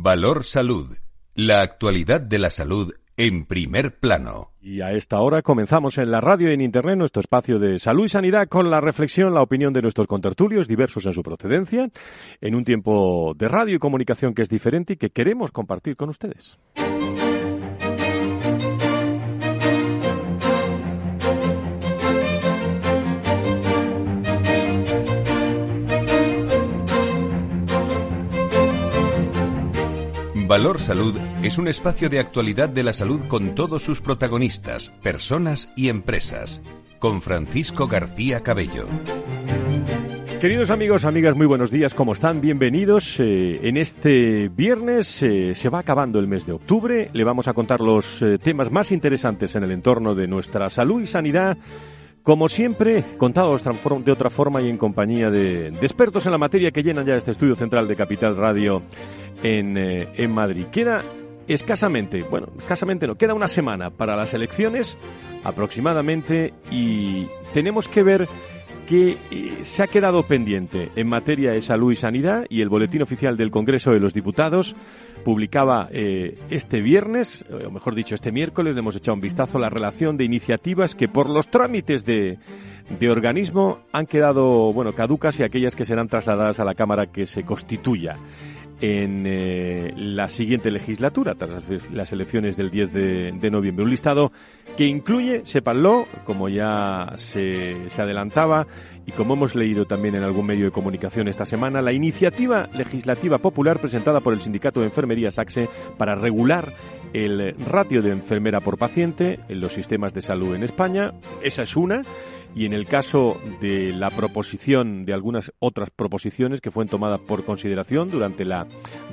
Valor Salud. La actualidad de la salud en primer plano. Y a esta hora comenzamos en la radio y en internet nuestro espacio de salud y sanidad con la reflexión, la opinión de nuestros contertulios, diversos en su procedencia, en un tiempo de radio y comunicación que es diferente y que queremos compartir con ustedes. Valor Salud es un espacio de actualidad de la salud con todos sus protagonistas, personas y empresas. Con Francisco García Cabello. Queridos amigos, amigas, muy buenos días, ¿cómo están? Bienvenidos. Eh, en este viernes eh, se va acabando el mes de octubre. Le vamos a contar los eh, temas más interesantes en el entorno de nuestra salud y sanidad. Como siempre, contados de otra forma y en compañía de, expertos en la materia que llenan ya este estudio central de Capital Radio en, eh, en Madrid. Queda escasamente, bueno, escasamente no, queda una semana para las elecciones aproximadamente y tenemos que ver que eh, se ha quedado pendiente en materia de salud y sanidad y el Boletín Oficial del Congreso de los Diputados publicaba eh, este viernes, o mejor dicho, este miércoles, le hemos echado un vistazo a la relación de iniciativas que por los trámites de, de organismo han quedado, bueno, caducas y aquellas que serán trasladadas a la Cámara que se constituya en eh, la siguiente legislatura, tras las, elecciones del 10 de, noviembre. Un listado que incluye, sépanlo, como ya se, adelantaba y como hemos leído también en algún medio de comunicación esta semana, la iniciativa legislativa popular presentada por el Sindicato de Enfermería SACSE para regular el ratio de enfermera por paciente en los sistemas de salud en España. Esa es una y en el caso de la proposición de algunas otras proposiciones que fueron tomadas por consideración durante la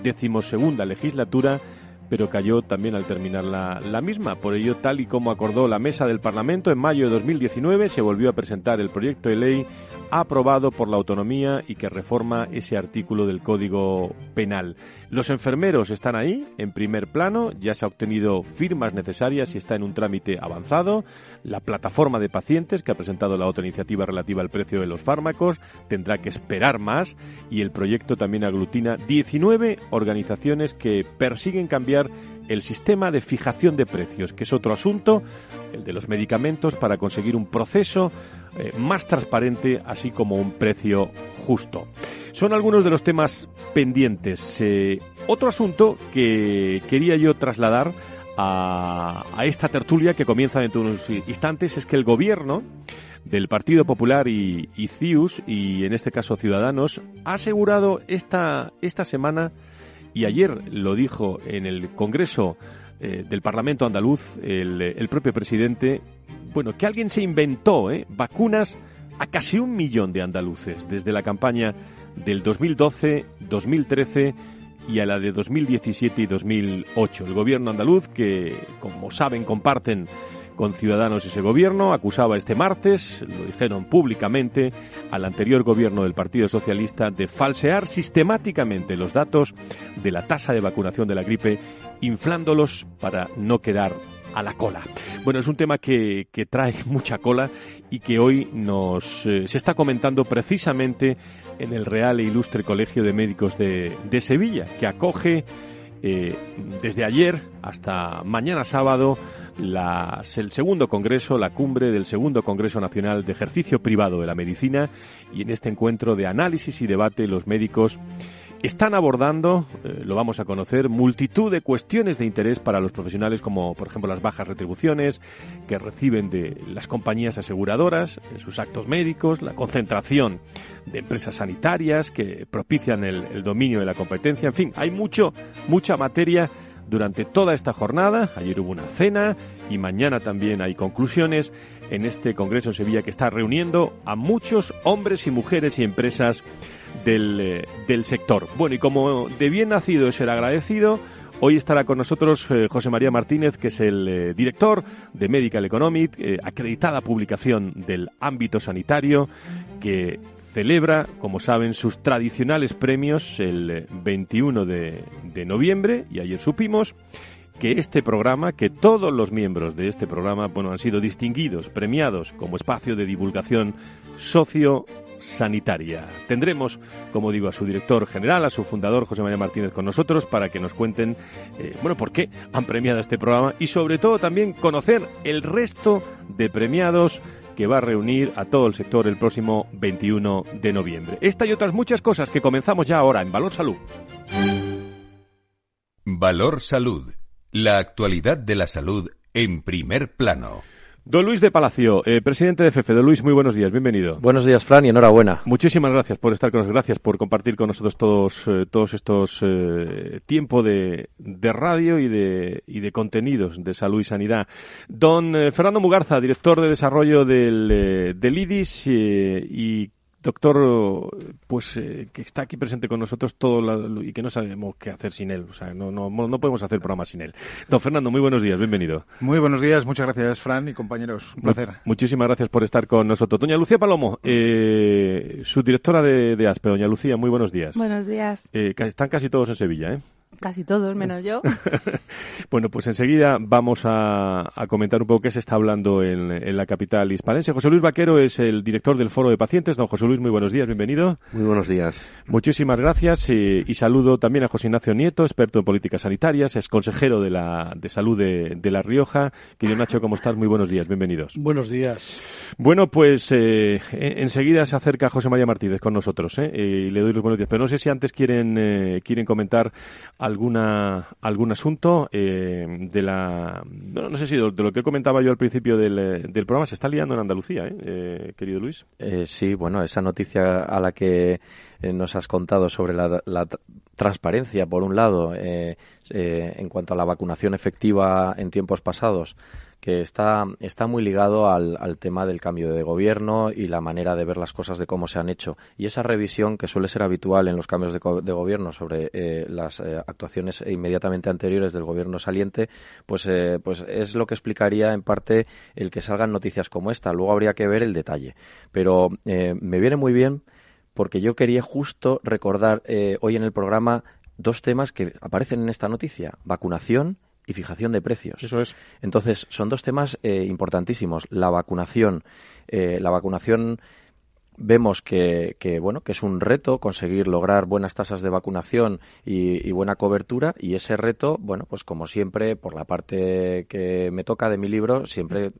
decimosegunda legislatura, pero cayó también al terminar la, la, misma. Por ello, tal y como acordó la mesa del Parlamento, en mayo de 2019 se volvió a presentar el proyecto de ley aprobado por la autonomía y que reforma ese artículo del Código Penal. Los enfermeros están ahí, en primer plano, ya se ha obtenido firmas necesarias y está en un trámite avanzado. La plataforma de pacientes, que ha presentado la otra iniciativa relativa al precio de los fármacos, tendrá que esperar más y el proyecto también aglutina 19 organizaciones que persiguen cambiar el sistema de fijación de precios, que es otro asunto, el de los medicamentos, para conseguir un proceso eh, más transparente, así como un precio justo. Son algunos de los temas pendientes. Eh, otro asunto que quería yo trasladar a, esta tertulia que comienza dentro de unos instantes es que el gobierno del Partido Popular y, y CIUS, y en este caso Ciudadanos, ha asegurado esta, esta semana y ayer lo dijo en el Congreso eh, del Parlamento andaluz el, propio presidente, bueno, que alguien se inventó ¿eh? vacunas a casi un millón de andaluces desde la campaña del 2012, 2013 y a la de 2017 y 2008. El gobierno andaluz, que como saben comparten con Ciudadanos ese gobierno, acusaba este martes, lo dijeron públicamente, al anterior gobierno del Partido Socialista de falsear sistemáticamente los datos de la tasa de vacunación de la gripe, inflándolos para no quedar a la cola. Bueno, es un tema que, trae mucha cola y que hoy nos eh, se está comentando precisamente en el Real e Ilustre Colegio de Médicos de, de Sevilla, que acoge eh, desde ayer hasta mañana sábado el segundo congreso, la cumbre del segundo Congreso Nacional de Ejercicio Privado de la Medicina y en este encuentro de análisis y debate los médicos están abordando, eh, lo vamos a conocer, multitud de cuestiones de interés para los profesionales, como por ejemplo las bajas retribuciones que reciben de las compañías aseguradoras en sus actos médicos, la concentración de empresas sanitarias que propician el, el dominio de la competencia, en fin, hay mucho, mucha materia durante toda esta jornada. Ayer hubo una cena y mañana también hay conclusiones en este Congreso en Sevilla que está reuniendo a muchos hombres y mujeres y empresas del, eh, del sector. Bueno, y como de bien nacido es el agradecido, Hoy estará con nosotros eh, José María Martínez, que es el eh, director de Medical Economic, acreditada publicación del ámbito sanitario, que celebra, como saben, sus tradicionales premios el 21 de, de noviembre y ayer supimos que este programa, que todos los miembros de este programa, bueno, han sido distinguidos, premiados como espacio de divulgación socio sanitaria. Tendremos, como digo, a su director general, a su fundador, José María Martínez, con nosotros para que nos cuenten, eh, bueno, por qué han premiado este programa y sobre todo también conocer el resto de premiados que va a reunir a todo el sector el próximo 21 de noviembre. Esta y otras muchas cosas que comenzamos ya ahora en Valor Salud. Valor Salud. La actualidad de la salud en primer plano. Don Luis de Palacio, eh, presidente de FEFE. Don Luis, muy buenos días, bienvenido. Buenos días, Fran, y enhorabuena. Muchísimas gracias por estar con nosotros, gracias por compartir con nosotros todos, eh, todos estos eh, tiempo de, de, radio y de, y de contenidos de salud y sanidad. Don Fernando Mugarza, director de desarrollo del, del IDIS y doctor, pues eh, que está aquí presente con nosotros todo y que no sabemos qué hacer sin él. O sea, no, no, no podemos hacer programa sin él. Don Fernando, muy buenos días, bienvenido. Muy buenos días, muchas gracias, Fran y compañeros. Un placer. Muchísimas gracias por estar con nosotros. Doña Lucía Palomo, eh, subdirectora de, de ASPE. Doña Lucía, muy buenos días. Buenos días. Eh, están casi todos en Sevilla, ¿eh? Casi todos, menos yo. bueno, pues enseguida vamos a, comentar un poco qué se está hablando en, la capital hispalense. José Luis Vaquero es el director del Foro de Pacientes. Don José Luis, muy buenos días, bienvenido. Muy buenos días. Muchísimas gracias y, saludo también a José Ignacio Nieto, experto en políticas sanitarias, es consejero de, la, de salud de, La Rioja. Querido Nacho, ¿cómo estás? Muy buenos días, bienvenidos. Buenos días. Bueno, pues eh, enseguida se acerca José María Martínez con nosotros ¿eh? y le doy los buenos días. Pero no sé si antes quieren, eh, quieren comentar alguna algún asunto eh, de la no, sé si de, lo que comentaba yo al principio del, eh, del programa se está liando en Andalucía ¿eh? eh querido Luis sí bueno esa noticia a la que nos has contado sobre la, la transparencia por un lado en cuanto a la vacunación efectiva en tiempos pasados que está, está muy ligado al, al, tema del cambio de gobierno y la manera de ver las cosas de cómo se han hecho. Y esa revisión que suele ser habitual en los cambios de, de gobierno sobre eh, las eh, actuaciones inmediatamente anteriores del gobierno saliente, pues, eh, pues es lo que explicaría en parte el que salgan noticias como esta. Luego habría que ver el detalle. Pero me viene muy bien porque yo quería justo recordar hoy en el programa dos temas que aparecen en esta noticia. Vacunación y fijación de precios. Eso es. Entonces, son dos temas eh, importantísimos. La vacunación. Eh, la vacunación vemos que, que, bueno que es un reto conseguir lograr buenas tasas de vacunación y, buena cobertura y ese reto bueno pues como siempre por la parte que me toca de mi libro siempre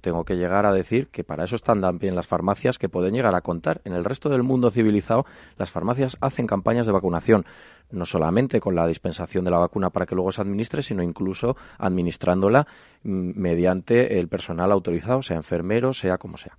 tengo que llegar a decir que para eso están también las farmacias que pueden llegar a contar en el resto del mundo civilizado las farmacias hacen campañas de vacunación no solamente con la dispensación de la vacuna para que luego se administre, sino incluso administrándola mm, mediante el personal autorizado, sea enfermero, sea como sea.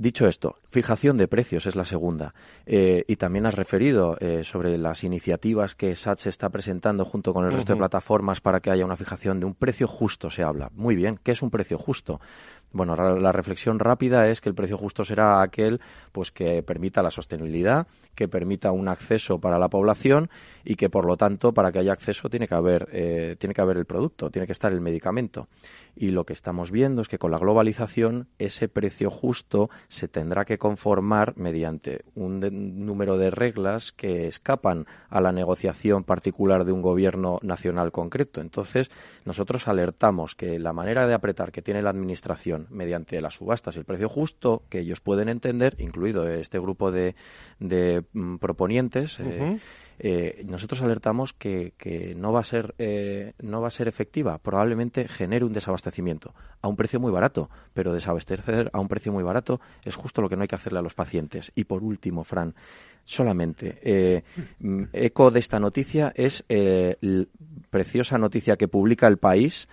Dicho esto, fijación de precios es la segunda. Eh, y también has referido eh, sobre las iniciativas que SAT está presentando junto con el resto de plataformas para que haya una fijación de un precio justo, se habla. Muy bien, ¿qué es un precio justo? Bueno, la reflexión rápida es que el precio justo será aquel pues que permita la sostenibilidad, que permita un acceso para la población y que por lo tanto para que haya acceso tiene que haber eh, tiene que haber el producto, tiene que estar el medicamento. Y lo que estamos viendo es que con la globalización ese precio justo se tendrá que conformar mediante un número de reglas que escapan a la negociación particular de un gobierno nacional concreto. Entonces, nosotros alertamos que la manera de apretar que tiene la administración mediante las subastas y el precio justo que ellos pueden entender, incluido este grupo de, mm, proponientes, eh, eh, nosotros alertamos que, no va a ser eh, no va a ser efectiva. Probablemente genere un desabastecimiento a un precio muy barato pero desabastecer a un precio muy barato es justo lo que no hay que hacerle a los pacientes. Y por último Fran solamente eh, mm, eco de esta noticia es la preciosa noticia que publica el país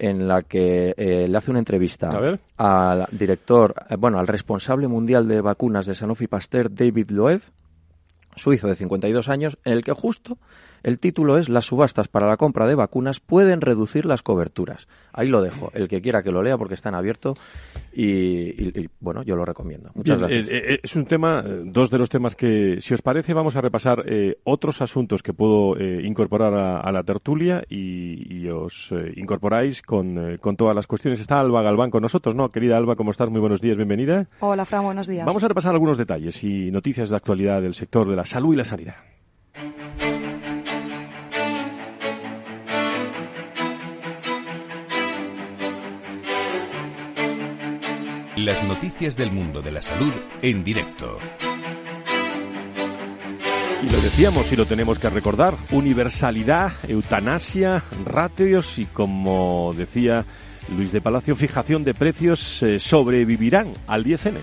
en la que le hace una entrevista al director, bueno, al responsable mundial de vacunas de Sanofi Pasteur, David Loeb, suizo de 52 años, en el que justo el título es Las subastas para la compra de vacunas pueden reducir las coberturas. Ahí lo dejo. El que quiera que lo lea porque está en abierto y, bueno, yo lo recomiendo. Muchas gracias. Eh, eh, es un tema, eh, dos de los temas que, si os parece, vamos a repasar otros asuntos que puedo incorporar a, la tertulia y, os incorporáis con, con, todas las cuestiones. Está Alba Galván con nosotros, ¿no? Querida Alba, ¿cómo estás? Muy buenos días, bienvenida. Hola, Fran, buenos días. Vamos a repasar algunos detalles y noticias de actualidad del sector de la salud y la sanidad. Las noticias del mundo de la salud en directo. Y lo decíamos y lo tenemos que recordar, universalidad, eutanasia, ratios y como decía Luis de Palacio, fijación de precios eh, sobrevivirán al 10N.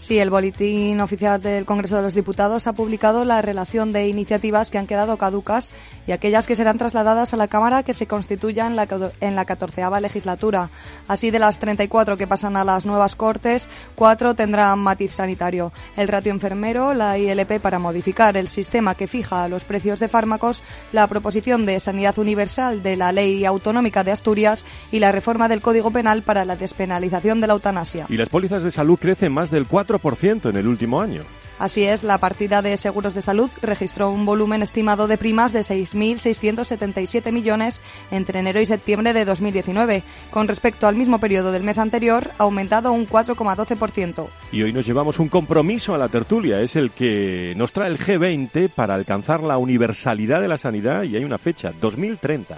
Sí, el Boletín Oficial del Congreso de los Diputados ha publicado la relación de iniciativas que han quedado caducas y aquellas que serán trasladadas a la Cámara que se constituyan en la, catorceava legislatura. Así, de las 34 que pasan a las nuevas Cortes, cuatro tendrán matiz sanitario. El ratio enfermero, la ILP para modificar el sistema que fija los precios de fármacos, la proposición de sanidad universal de la Ley Autonómica de Asturias y la reforma del Código Penal para la despenalización de la eutanasia. Y las pólizas de salud crecen más del 4 en el último año. Así es, la partida de seguros de salud registró un volumen estimado de primas de 6.677 millones entre enero y septiembre de 2019. Con respecto al mismo periodo del mes anterior, ha aumentado un 4,12%. Y hoy nos llevamos un compromiso a la tertulia. Es el que nos trae el G20 para alcanzar la universalidad de la sanidad y hay una fecha, 2030.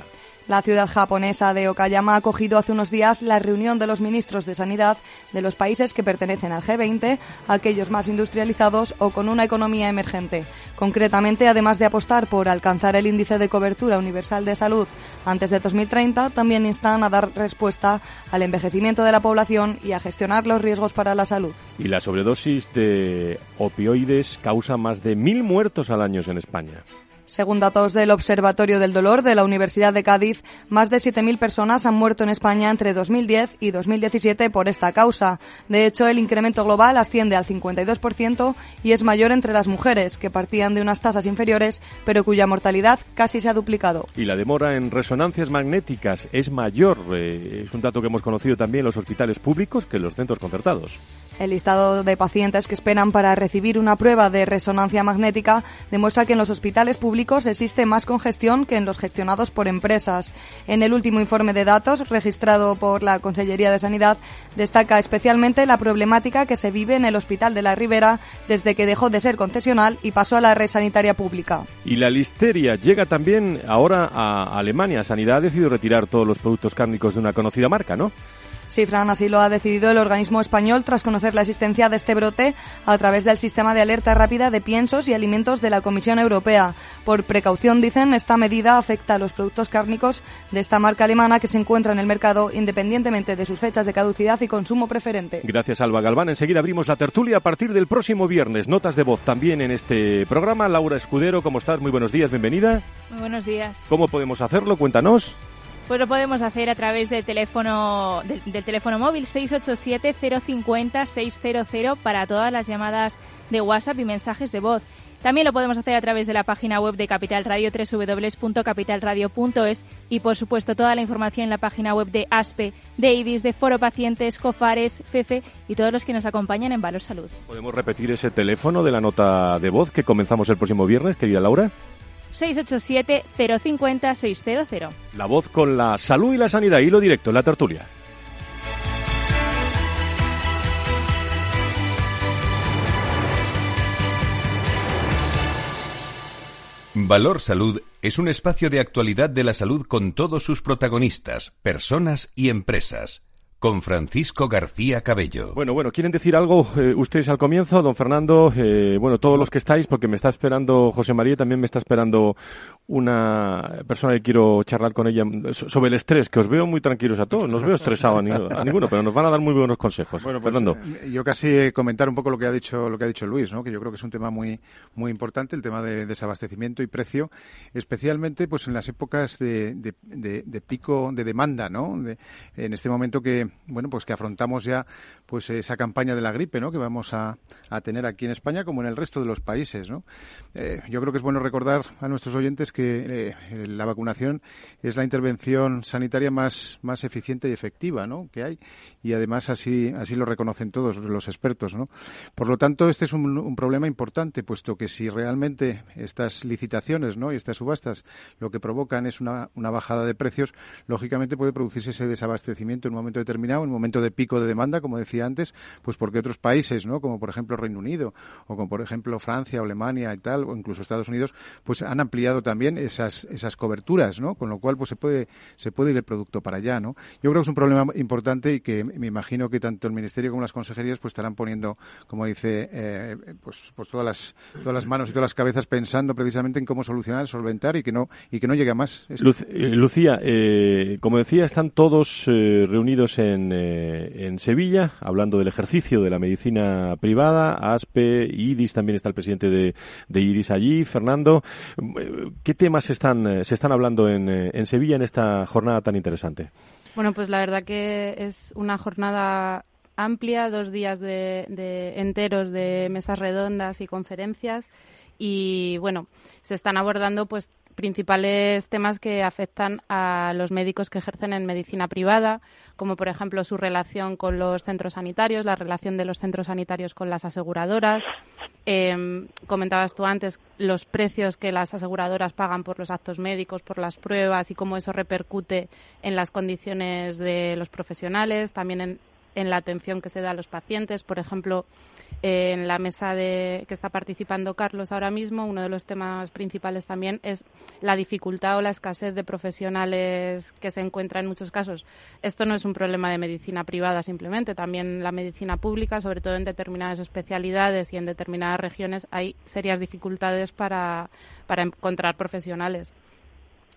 La ciudad japonesa de Okayama ha acogido hace unos días la reunión de los ministros de Sanidad de los países que pertenecen al G20, aquellos más industrializados o con una economía emergente. Concretamente, además de apostar por alcanzar el índice de cobertura universal de salud antes de 2030, también instan a dar respuesta al envejecimiento de la población y a gestionar los riesgos para la salud. Y la sobredosis de opioides causa más de mil muertos al año en España. Según datos del Observatorio del Dolor de la Universidad de Cádiz, más de 7.000 personas han muerto en España entre 2010 y 2017 por esta causa. De hecho, el incremento global asciende al 52% y es mayor entre las mujeres, que partían de unas tasas inferiores, pero cuya mortalidad casi se ha duplicado. Y la demora en resonancias magnéticas es mayor. Eh, es un dato que hemos conocido también en los hospitales públicos que en los centros concertados. El listado de pacientes que esperan para recibir una prueba de resonancia magnética demuestra que en los hospitales públicos existe más congestión que en los gestionados por empresas. En el último informe de datos registrado por la Consellería de Sanidad destaca especialmente la problemática que se vive en el Hospital de la Ribera desde que dejó de ser concesional y pasó a la red sanitaria pública. Y la listeria llega también ahora a Alemania. Sanidad ha decidido retirar todos los productos cárnicos de una conocida marca, ¿no? Sí, Fran, así lo ha decidido el organismo español tras conocer la existencia de este brote a través del sistema de alerta rápida de piensos y alimentos de la Comisión Europea. Por precaución, dicen, esta medida afecta a los productos cárnicos de esta marca alemana que se encuentra en el mercado independientemente de sus fechas de caducidad y consumo preferente. Gracias, Alba Galván. Enseguida abrimos la tertulia a partir del próximo viernes. Notas de voz también en este programa. Laura Escudero, ¿cómo estás? Muy buenos días, bienvenida. Muy buenos días. ¿Cómo podemos hacerlo? Cuéntanos. Pues lo podemos hacer a través del teléfono, del, teléfono móvil 687-050-600 para todas las llamadas de WhatsApp y mensajes de voz. También lo podemos hacer a través de la página web de Capital Radio, www.capitalradio.es y, por supuesto, toda la información en la página web de ASPE, de IDIS, de Foro Pacientes, COFARES, FEFE y todos los que nos acompañan en Valor Salud. ¿Podemos repetir ese teléfono de la nota de voz que comenzamos el próximo viernes, querida Laura? 687-050-600. La voz con la salud y la sanidad, hilo directo, la tertulia. Valor Salud es un espacio de actualidad de la salud con todos sus protagonistas, personas y empresas con Francisco García Cabello. Bueno, bueno, ¿quieren decir algo eh, ustedes al comienzo, don Fernando? Eh, bueno, todos los que estáis, porque me está esperando José María, también me está esperando una persona que quiero charlar con ella sobre el estrés, que os veo muy tranquilos a todos, no os veo estresados a, ninguno, pero nos van a dar muy buenos consejos. Bueno, pues, Fernando. Eh, yo casi comentar un poco lo que ha dicho lo que ha dicho Luis, ¿no? que yo creo que es un tema muy muy importante, el tema de desabastecimiento y precio, especialmente pues en las épocas de, de, pico de demanda, ¿no? en este momento que bueno, pues que afrontamos ya pues esa campaña de la gripe, ¿no? Que vamos a, tener aquí en España como en el resto de los países, ¿no? Eh, yo creo que es bueno recordar a nuestros oyentes que eh, la vacunación es la intervención sanitaria más, más eficiente y efectiva, ¿no? Que hay y además así así lo reconocen todos los expertos, ¿no? Por lo tanto, este es un, un problema importante, puesto que si realmente estas licitaciones, ¿no? Y estas subastas lo que provocan es una, una bajada de precios, lógicamente puede producirse ese desabastecimiento en un momento determinado en un momento de pico de demanda, como decía antes, pues porque otros países, ¿no? Como por ejemplo Reino Unido o como por ejemplo Francia Alemania y tal, o incluso Estados Unidos, pues han ampliado también esas, esas coberturas, ¿no? Con lo cual, pues se puede, se puede ir el producto para allá, ¿no? Yo creo que es un problema importante y que me imagino que tanto el Ministerio como las consejerías pues estarán poniendo, como dice, eh, pues, pues todas las, todas las manos y todas las cabezas pensando precisamente en cómo solucionar, solventar y que no, y que no llegue a más. Eh, Lucía, eh, como decía, están todos reunidos en, en Sevilla, hablando del ejercicio de la medicina privada, ASPE, IDIS, también está el presidente de, IDIS allí, Fernando. ¿Qué temas están, se están hablando en, Sevilla en esta jornada tan interesante? Bueno, pues la verdad que es una jornada amplia, dos días de, enteros de mesas redondas y conferencias y bueno, se están abordando pues principales temas que afectan a los médicos que ejercen en medicina privada, como por ejemplo su relación con los centros sanitarios, la relación de los centros sanitarios con las aseguradoras. Eh, comentabas tú antes los precios que las aseguradoras pagan por los actos médicos, por las pruebas y cómo eso repercute en las condiciones de los profesionales, también en la atención que se da a los pacientes. Por ejemplo, en la mesa de, que está participando Carlos ahora mismo, uno de los temas principales también es la dificultad o la escasez de profesionales que se encuentra en muchos casos. Esto no es un problema de medicina privada simplemente, también la medicina pública, sobre todo en determinadas especialidades y en determinadas regiones, hay serias dificultades para, para encontrar profesionales.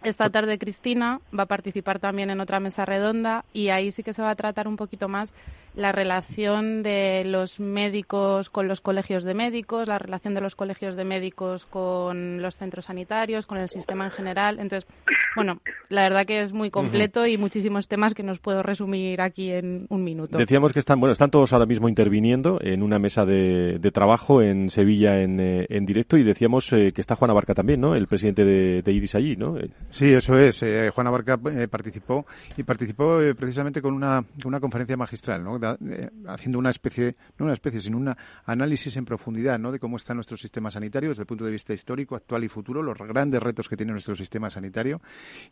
Esta tarde Cristina va a participar también en otra mesa redonda y ahí sí que se va a tratar un poquito más la relación de los médicos con los colegios de médicos, la relación de los colegios de médicos con los centros sanitarios, con el sistema en general. Entonces, bueno, la verdad que es muy completo y muchísimos temas que nos puedo resumir aquí en un minuto. Decíamos que están, bueno, están todos ahora mismo interviniendo en una mesa de, trabajo en Sevilla en, eh, en directo y decíamos eh, que está Juana Barca también, ¿no? El presidente de, de IRIS allí, ¿no? Sí, eso es. Eh, Juana Barca participó y participó precisamente con una, conferencia magistral, ¿no? Eh, haciendo una especie, no una especie, sino un análisis en profundidad ¿no? de cómo está nuestro sistema sanitario desde el punto de vista histórico, actual y futuro, los grandes retos que tiene nuestro sistema sanitario.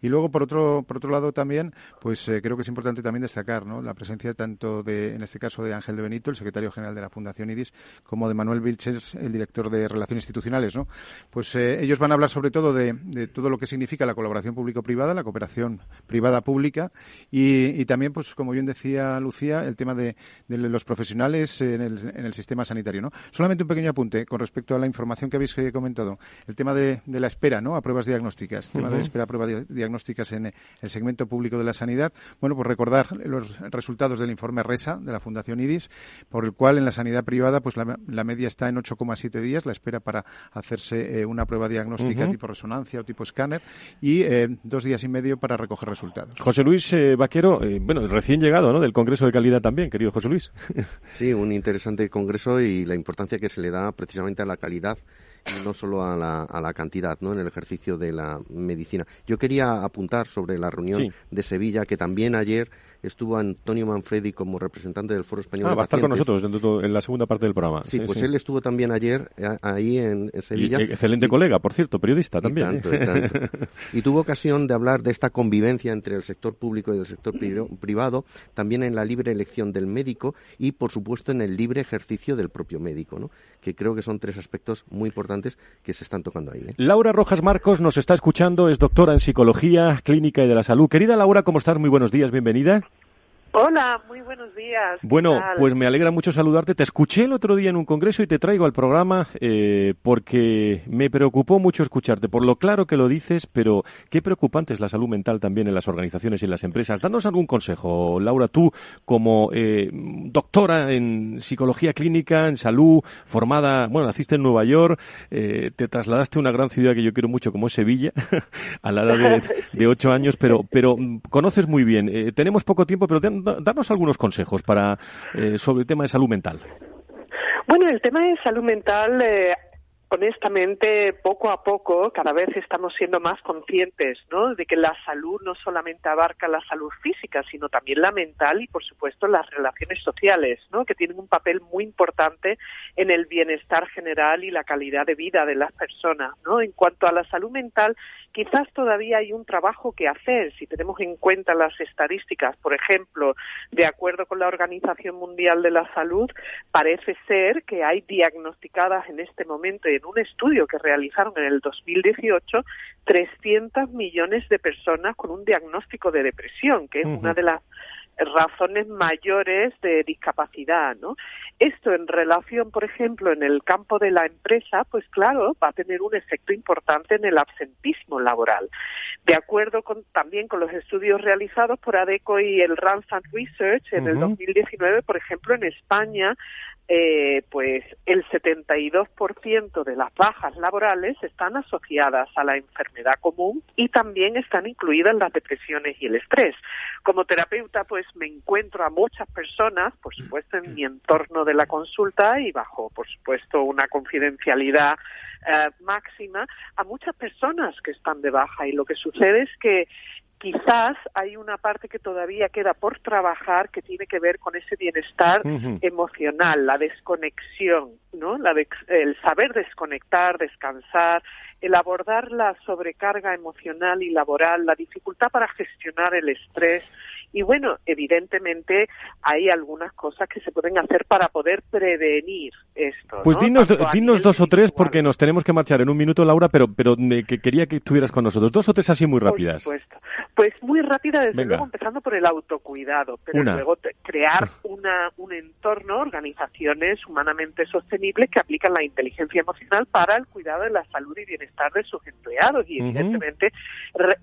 Y luego, por otro, por otro lado, también, pues eh, creo que es importante también destacar ¿no? la presencia tanto de, en este caso, de Ángel de Benito, el secretario general de la Fundación IDIS, como de Manuel Vilches, el director de Relaciones Institucionales. ¿no? Pues eh, ellos van a hablar sobre todo de, todo lo que significa la colaboración público-privada, la cooperación privada-pública y, y también, pues como bien decía Lucía, el tema de, de los profesionales en el, en el, sistema sanitario. ¿no? Solamente un pequeño apunte con respecto a la información que habéis eh, comentado. El tema de, de la espera ¿no? a pruebas diagnósticas, el tema de la espera a pruebas diagnósticas en el segmento público de la sanidad. Bueno, pues recordar los resultados del informe RESA de la Fundación IDIS, por el cual en la sanidad privada pues la, la media está en 8,7 días, la espera para hacerse eh, una prueba diagnóstica tipo resonancia o tipo escáner y eh, dos días y medio para recoger resultados. José Luis Vaquero, bueno, recién llegado ¿no? del Congreso de Calidad también, querido José Luis. Sí, un interesante congreso y la importancia que se le da precisamente a la calidad y no solo a la, a la cantidad ¿no? en el ejercicio de la medicina. Yo quería apuntar sobre la reunión de Sevilla, que también ayer estuvo Antonio Manfredi como representante del Foro Español. Ah, va a estar con nosotros en la segunda parte del programa. Sí, pues él estuvo también ayer eh, ahí en, Sevilla. excelente colega, por cierto, periodista también. ¿eh? Y, tuvo ocasión de hablar de esta convivencia entre el sector público y el sector privado, también en la libre elección del médico y, por supuesto, en el libre ejercicio del propio médico, ¿no? que creo que son tres aspectos muy importantes que se están tocando ahí. ¿eh? Laura Rojas Marcos nos está escuchando, es doctora en psicología clínica y de la salud. Querida Laura, ¿cómo estás? Muy buenos días, bienvenida. Hola, muy buenos días. Bueno, pues me alegra mucho saludarte. Te escuché el otro día en un congreso y te traigo al programa eh, porque me preocupó mucho escucharte, por lo claro que lo dices, pero qué preocupante es la salud mental también en las organizaciones y en las empresas. Danos algún consejo, Laura, tú como eh, doctora en psicología clínica, en salud, formada, bueno, naciste en Nueva York, eh, te trasladaste a una gran ciudad que yo quiero mucho como es Sevilla, a la edad de, ocho años, pero, pero conoces muy bien. tenemos poco tiempo, pero darnos algunos consejos para eh, sobre el tema de salud mental. Bueno, el tema de salud mental eh, honestamente, poco a poco, cada vez estamos siendo más conscientes, ¿no? De que la salud no solamente abarca la salud física, sino también la mental y, por supuesto, las relaciones sociales, ¿no? Que tienen un papel muy importante en el bienestar general y la calidad de vida de las personas, ¿no? En cuanto a la salud mental, quizás todavía hay un trabajo que hacer si tenemos en cuenta las estadísticas. Por ejemplo, de acuerdo con la Organización Mundial de la Salud, parece ser que hay diagnosticadas en este momento en un estudio que realizaron en el 2018 300 millones de personas con un diagnóstico de depresión, que es una de las razones mayores de discapacidad, ¿no? Esto en relación, por ejemplo, en el campo de la empresa, pues claro, va a tener un efecto importante en el absentismo laboral. De acuerdo con, también con los estudios realizados por ADECO y el Randstad Research en el 2019, por ejemplo, en España eh, pues el 72% de las bajas laborales están asociadas a la enfermedad común y también están incluidas las depresiones y el estrés. Como terapeuta, pues me encuentro a muchas personas, por supuesto, en mi entorno de la consulta y bajo, por supuesto, una confidencialidad eh, máxima, a muchas personas que están de baja y lo que sucede es que quizás hay una parte que todavía queda por trabajar que tiene que ver con ese bienestar emocional, la desconexión, ¿no? La el saber desconectar, descansar, el abordar la sobrecarga emocional y laboral, la dificultad para gestionar el estrés, y bueno, evidentemente hay algunas cosas que se pueden hacer para poder prevenir esto. Pues dinos, dinos dos o tres porque nos tenemos que marchar en un minuto, Laura, pero, pero que quería que estuvieras con nosotros. Dos o tres así muy rápidas. Por supuesto. Pues muy rápida, desde luego, empezando por el autocuidado, pero luego crear una, un entorno, organizaciones humanamente sostenibles que aplican la inteligencia emocional para el cuidado de la salud y bienestar de sus empleados y, evidentemente,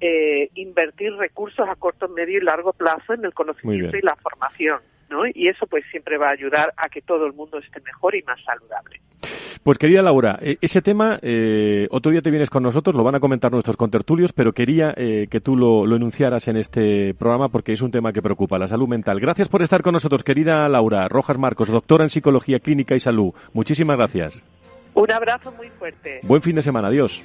eh, invertir recursos a corto, medio y largo plazo en el conocimiento y la formación, ¿no? Y eso pues siempre va a ayudar a que todo el mundo esté mejor y más saludable. Pues querida Laura, e-, ese tema, eh, otro día te vienes con nosotros, lo van a comentar nuestros contertulios, pero quería eh, que tú lo, lo, enunciaras en este programa porque es un tema que preocupa, la salud mental. Gracias por estar con nosotros, querida Laura Rojas Marcos, doctora en Psicología Clínica y Salud. Muchísimas gracias. Un abrazo muy fuerte. Buen fin de semana, adiós.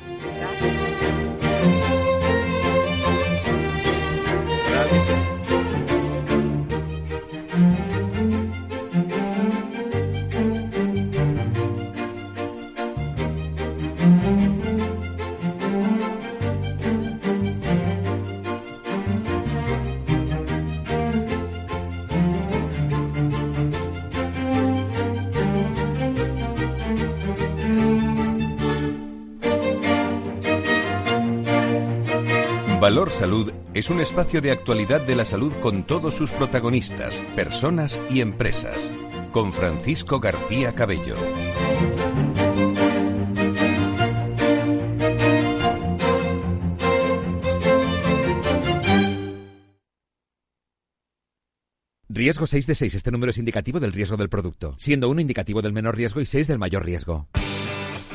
Valor Salud es un espacio de actualidad de la salud con todos sus protagonistas, personas y empresas. Con Francisco García Cabello. Riesgo 6 de 6. Este número es indicativo del riesgo del producto, siendo 1 indicativo del menor riesgo y 6 del mayor riesgo.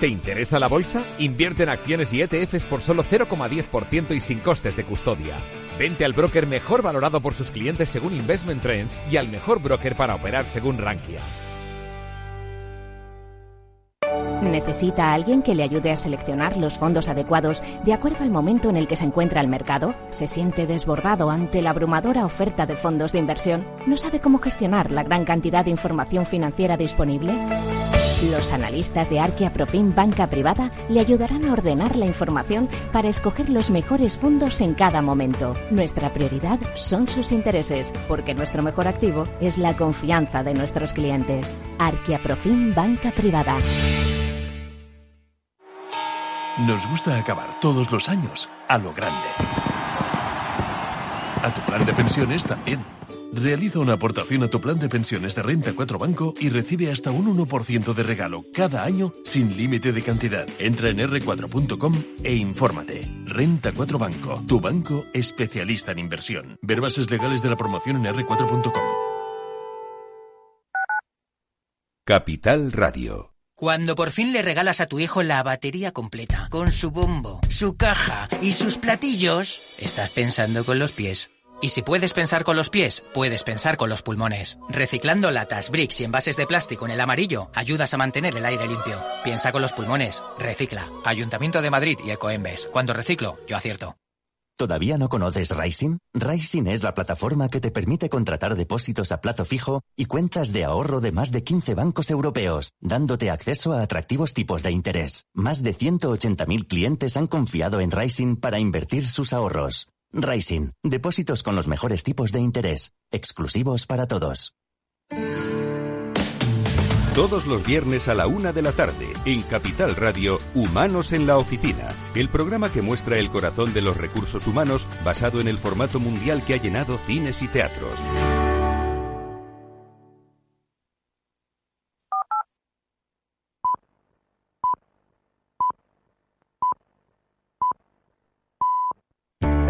¿Te interesa la bolsa? Invierte en acciones y ETFs por solo 0,10% y sin costes de custodia. Vente al broker mejor valorado por sus clientes según Investment Trends y al mejor broker para operar según Rankia. ¿Necesita alguien que le ayude a seleccionar los fondos adecuados de acuerdo al momento en el que se encuentra el mercado? ¿Se siente desbordado ante la abrumadora oferta de fondos de inversión? ¿No sabe cómo gestionar la gran cantidad de información financiera disponible? Los analistas de Arquia Profim Banca Privada le ayudarán a ordenar la información para escoger los mejores fondos en cada momento. Nuestra prioridad son sus intereses, porque nuestro mejor activo es la confianza de nuestros clientes. Arquia Profim Banca Privada. Nos gusta acabar todos los años a lo grande. A tu plan de pensiones también. Realiza una aportación a tu plan de pensiones de Renta 4 Banco y recibe hasta un 1% de regalo cada año sin límite de cantidad. Entra en r4.com e infórmate. Renta 4 Banco, tu banco especialista en inversión. Ver bases legales de la promoción en r4.com. Capital Radio. Cuando por fin le regalas a tu hijo la batería completa, con su bombo, su caja y sus platillos, estás pensando con los pies. Y si puedes pensar con los pies, puedes pensar con los pulmones. Reciclando latas, bricks y envases de plástico en el amarillo, ayudas a mantener el aire limpio. Piensa con los pulmones, recicla. Ayuntamiento de Madrid y Ecoembes. Cuando reciclo, yo acierto. ¿Todavía no conoces Rising? Rising es la plataforma que te permite contratar depósitos a plazo fijo y cuentas de ahorro de más de 15 bancos europeos, dándote acceso a atractivos tipos de interés. Más de 180.000 clientes han confiado en Rising para invertir sus ahorros. Rising, depósitos con los mejores tipos de interés, exclusivos para todos. Todos los viernes a la una de la tarde, en Capital Radio, Humanos en la Oficina, el programa que muestra el corazón de los recursos humanos basado en el formato mundial que ha llenado cines y teatros.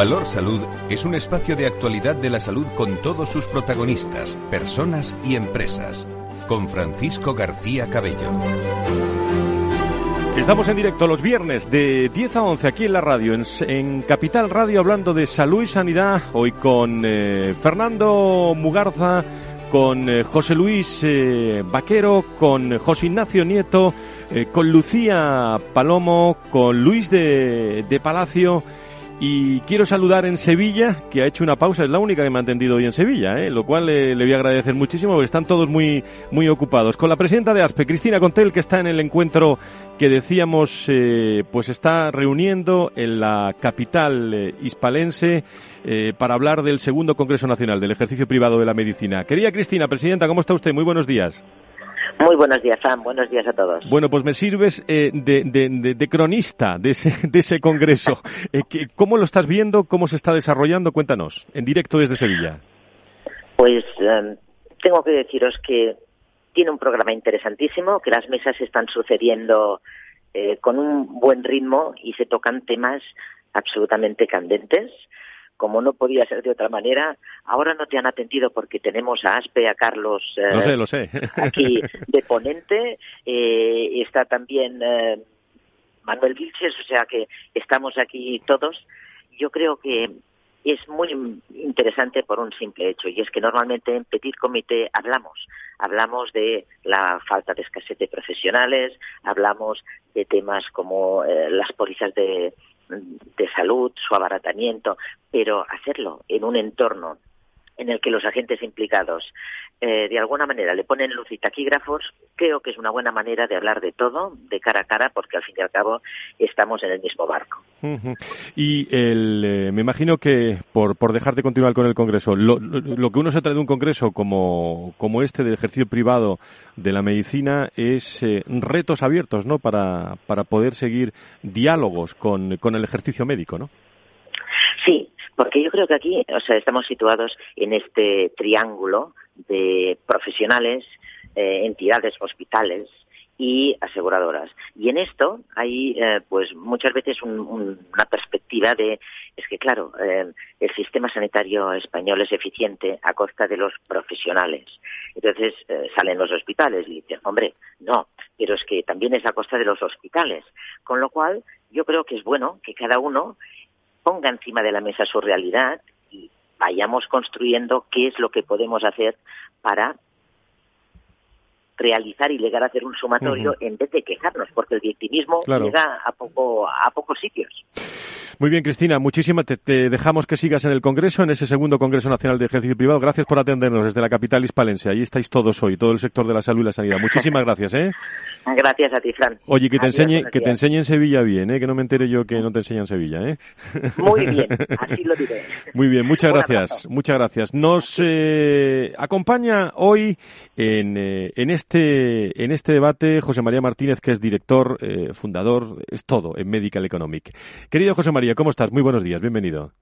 Valor Salud es un espacio de actualidad de la salud con todos sus protagonistas, personas y empresas. Con Francisco García Cabello. Estamos en directo los viernes de 10 a 11 aquí en la radio, en, Capital Radio, hablando de salud y sanidad. Hoy con eh, Fernando Mugarza, con eh, José Luis eh, Vaquero, con José Ignacio Nieto, con Lucía Palomo, con Luis de, de Palacio y quiero saludar en Sevilla, que ha hecho una pausa, es la única que me ha atendido hoy en Sevilla, ¿eh? lo cual le voy a agradecer muchísimo porque están todos muy, muy ocupados. Con la presidenta de ASPE, Cristina Contel, que está en el encuentro que decíamos, eh, pues está reuniendo en la capital eh, hispalense para hablar del segundo Congreso Nacional del Ejercicio Privado de la Medicina. Querida Cristina, presidenta, ¿cómo está usted? Muy buenos días. Muy buenos días, Sam. Buenos días a todos. Bueno, pues me sirves eh, de, cronista de ese, de ese congreso. Eh, ¿Cómo lo estás viendo? ¿Cómo se está desarrollando? Cuéntanos, en directo desde Sevilla. Pues em, tengo que deciros que tiene un programa interesantísimo, que las mesas están sucediendo eh, con un buen ritmo y se tocan temas absolutamente candentes como no podía ser de otra manera, ahora no te han atendido porque tenemos a Aspe, a Carlos eh, aquí de ponente, eh, está también eh, Manuel Vilches, o sea que estamos aquí todos. Yo creo que es muy interesante por un simple hecho y es que normalmente en Petit Comité hablamos, hablamos de la falta de escasez de profesionales, hablamos de temas como las pólizas de, de salud, su abaratamiento, pero hacerlo en un entorno en el que los agentes implicados eh, de alguna manera le ponen luz y taquígrafos, creo que es una buena manera de hablar de todo de cara a cara, porque al fin y al cabo estamos en el mismo barco. Y el, eh, me imagino que, por, por dejar de continuar con el Congreso, lo, que uno se trae de un Congreso como, como este del ejercicio privado de la medicina es eh, retos abiertos, ¿no? Para, para poder seguir diálogos con, con el ejercicio médico, ¿no? Sí, porque yo creo que aquí, o sea, estamos situados en este triángulo de profesionales, eh, entidades, hospitales y aseguradoras. Y en esto hay, eh, pues, muchas veces una perspectiva de, es que, claro, eh, el sistema sanitario español es eficiente a costa de los profesionales. Entonces salen los hospitales y dicen, hombre, no, pero es que también es a costa de los hospitales. Con lo cual, yo creo que es bueno que cada uno ponga encima de la mesa su realidad y vayamos construyendo qué es lo que podemos hacer para realizar y llegar a hacer un sumatorio en vez de quejarnos, porque el victimismo llega a poco a pocos sitios. Muy bien, Cristina, muchísimas. Te, dejamos que sigas en el Congreso, en ese segundo Congreso Nacional de Ejercicio Privado. Gracias por atendernos desde la capital hispalense. Ahí estáis todos hoy, todo el sector de la salud y la sanidad. Muchísimas gracias, ¿eh? Gracias a ti, Fran. Oye, que te enseñe, que te enseñe en Sevilla bien, ¿eh? Que no me entere yo que no te enseñan en Sevilla, ¿eh? Muy bien, así lo diré. Muy bien, muchas gracias, muchas gracias. Nos eh, acompaña hoy en, eh, en, este, en este debate José María Martínez, que es director, eh, fundador, es todo en Medical Economic. Querido José María, ¿cómo estás? Muy buenos días, bienvenido.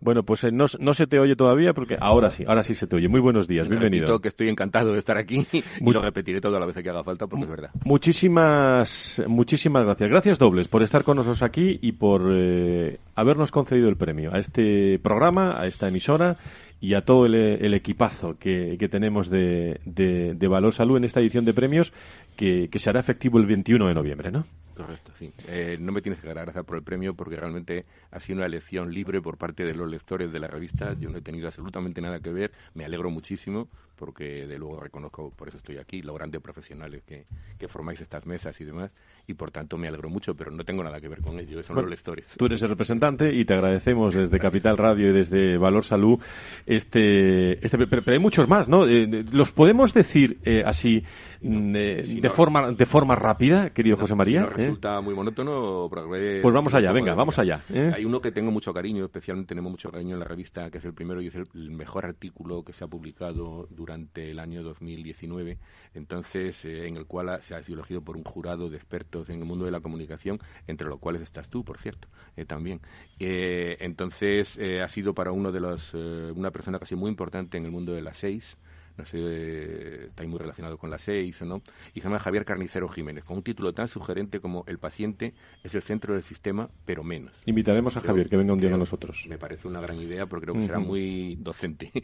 Bueno, pues eh, no, no, se te oye todavía porque ahora sí, ahora sí se te oye. Muy buenos días, bienvenido. Repito que estoy encantado de estar aquí y lo repetiré toda la vez que haga falta porque es verdad. Muchísimas, muchísimas gracias. Gracias dobles por estar con nosotros aquí y por eh, habernos concedido el premio a este programa, a esta emisora y a todo el, equipazo que, tenemos de, de, Valor Salud en esta edición de premios que, que se hará efectivo el 21 de noviembre, ¿no? Correcto, sí. Eh, no me tienes que gracias por el premio porque realmente ha sido una elección libre por parte de los lectores de la revista. Yo no he tenido absolutamente nada que ver. Me alegro muchísimo porque de luego reconozco, por eso estoy aquí, los grandes profesionales que, que formáis estas mesas y demás y por tanto me alegro mucho, pero no tengo nada que ver con ello, son los lectores. Tú eres el representante y te agradecemos desde Capital Radio y desde Valor Salud este, este pero, hay muchos más, ¿no? Eh, ¿Los podemos decir eh, así mm, eh, de, forma, de forma rápida, querido José María? no resulta muy monótono, pues vamos allá, venga, vamos allá. Hay uno que tengo mucho cariño, especialmente tenemos mucho cariño en la revista, que es el primero y es el mejor artículo que se ha publicado durante el año 2019 entonces eh, en el cual se ha sido elegido por un jurado de expertos en el mundo de la comunicación, entre los cuales estás tú, por cierto, eh, también. Eh, entonces ha sido para uno de los, una persona casi muy importante en el mundo de las seis, no sé, está muy relacionado con la seis o no, y se llama Javier Carnicero Jiménez, con un título tan sugerente como El paciente es el centro del sistema, pero menos. Invitaremos a Javier que venga un día con nosotros. Me parece una gran idea, porque creo que será muy docente.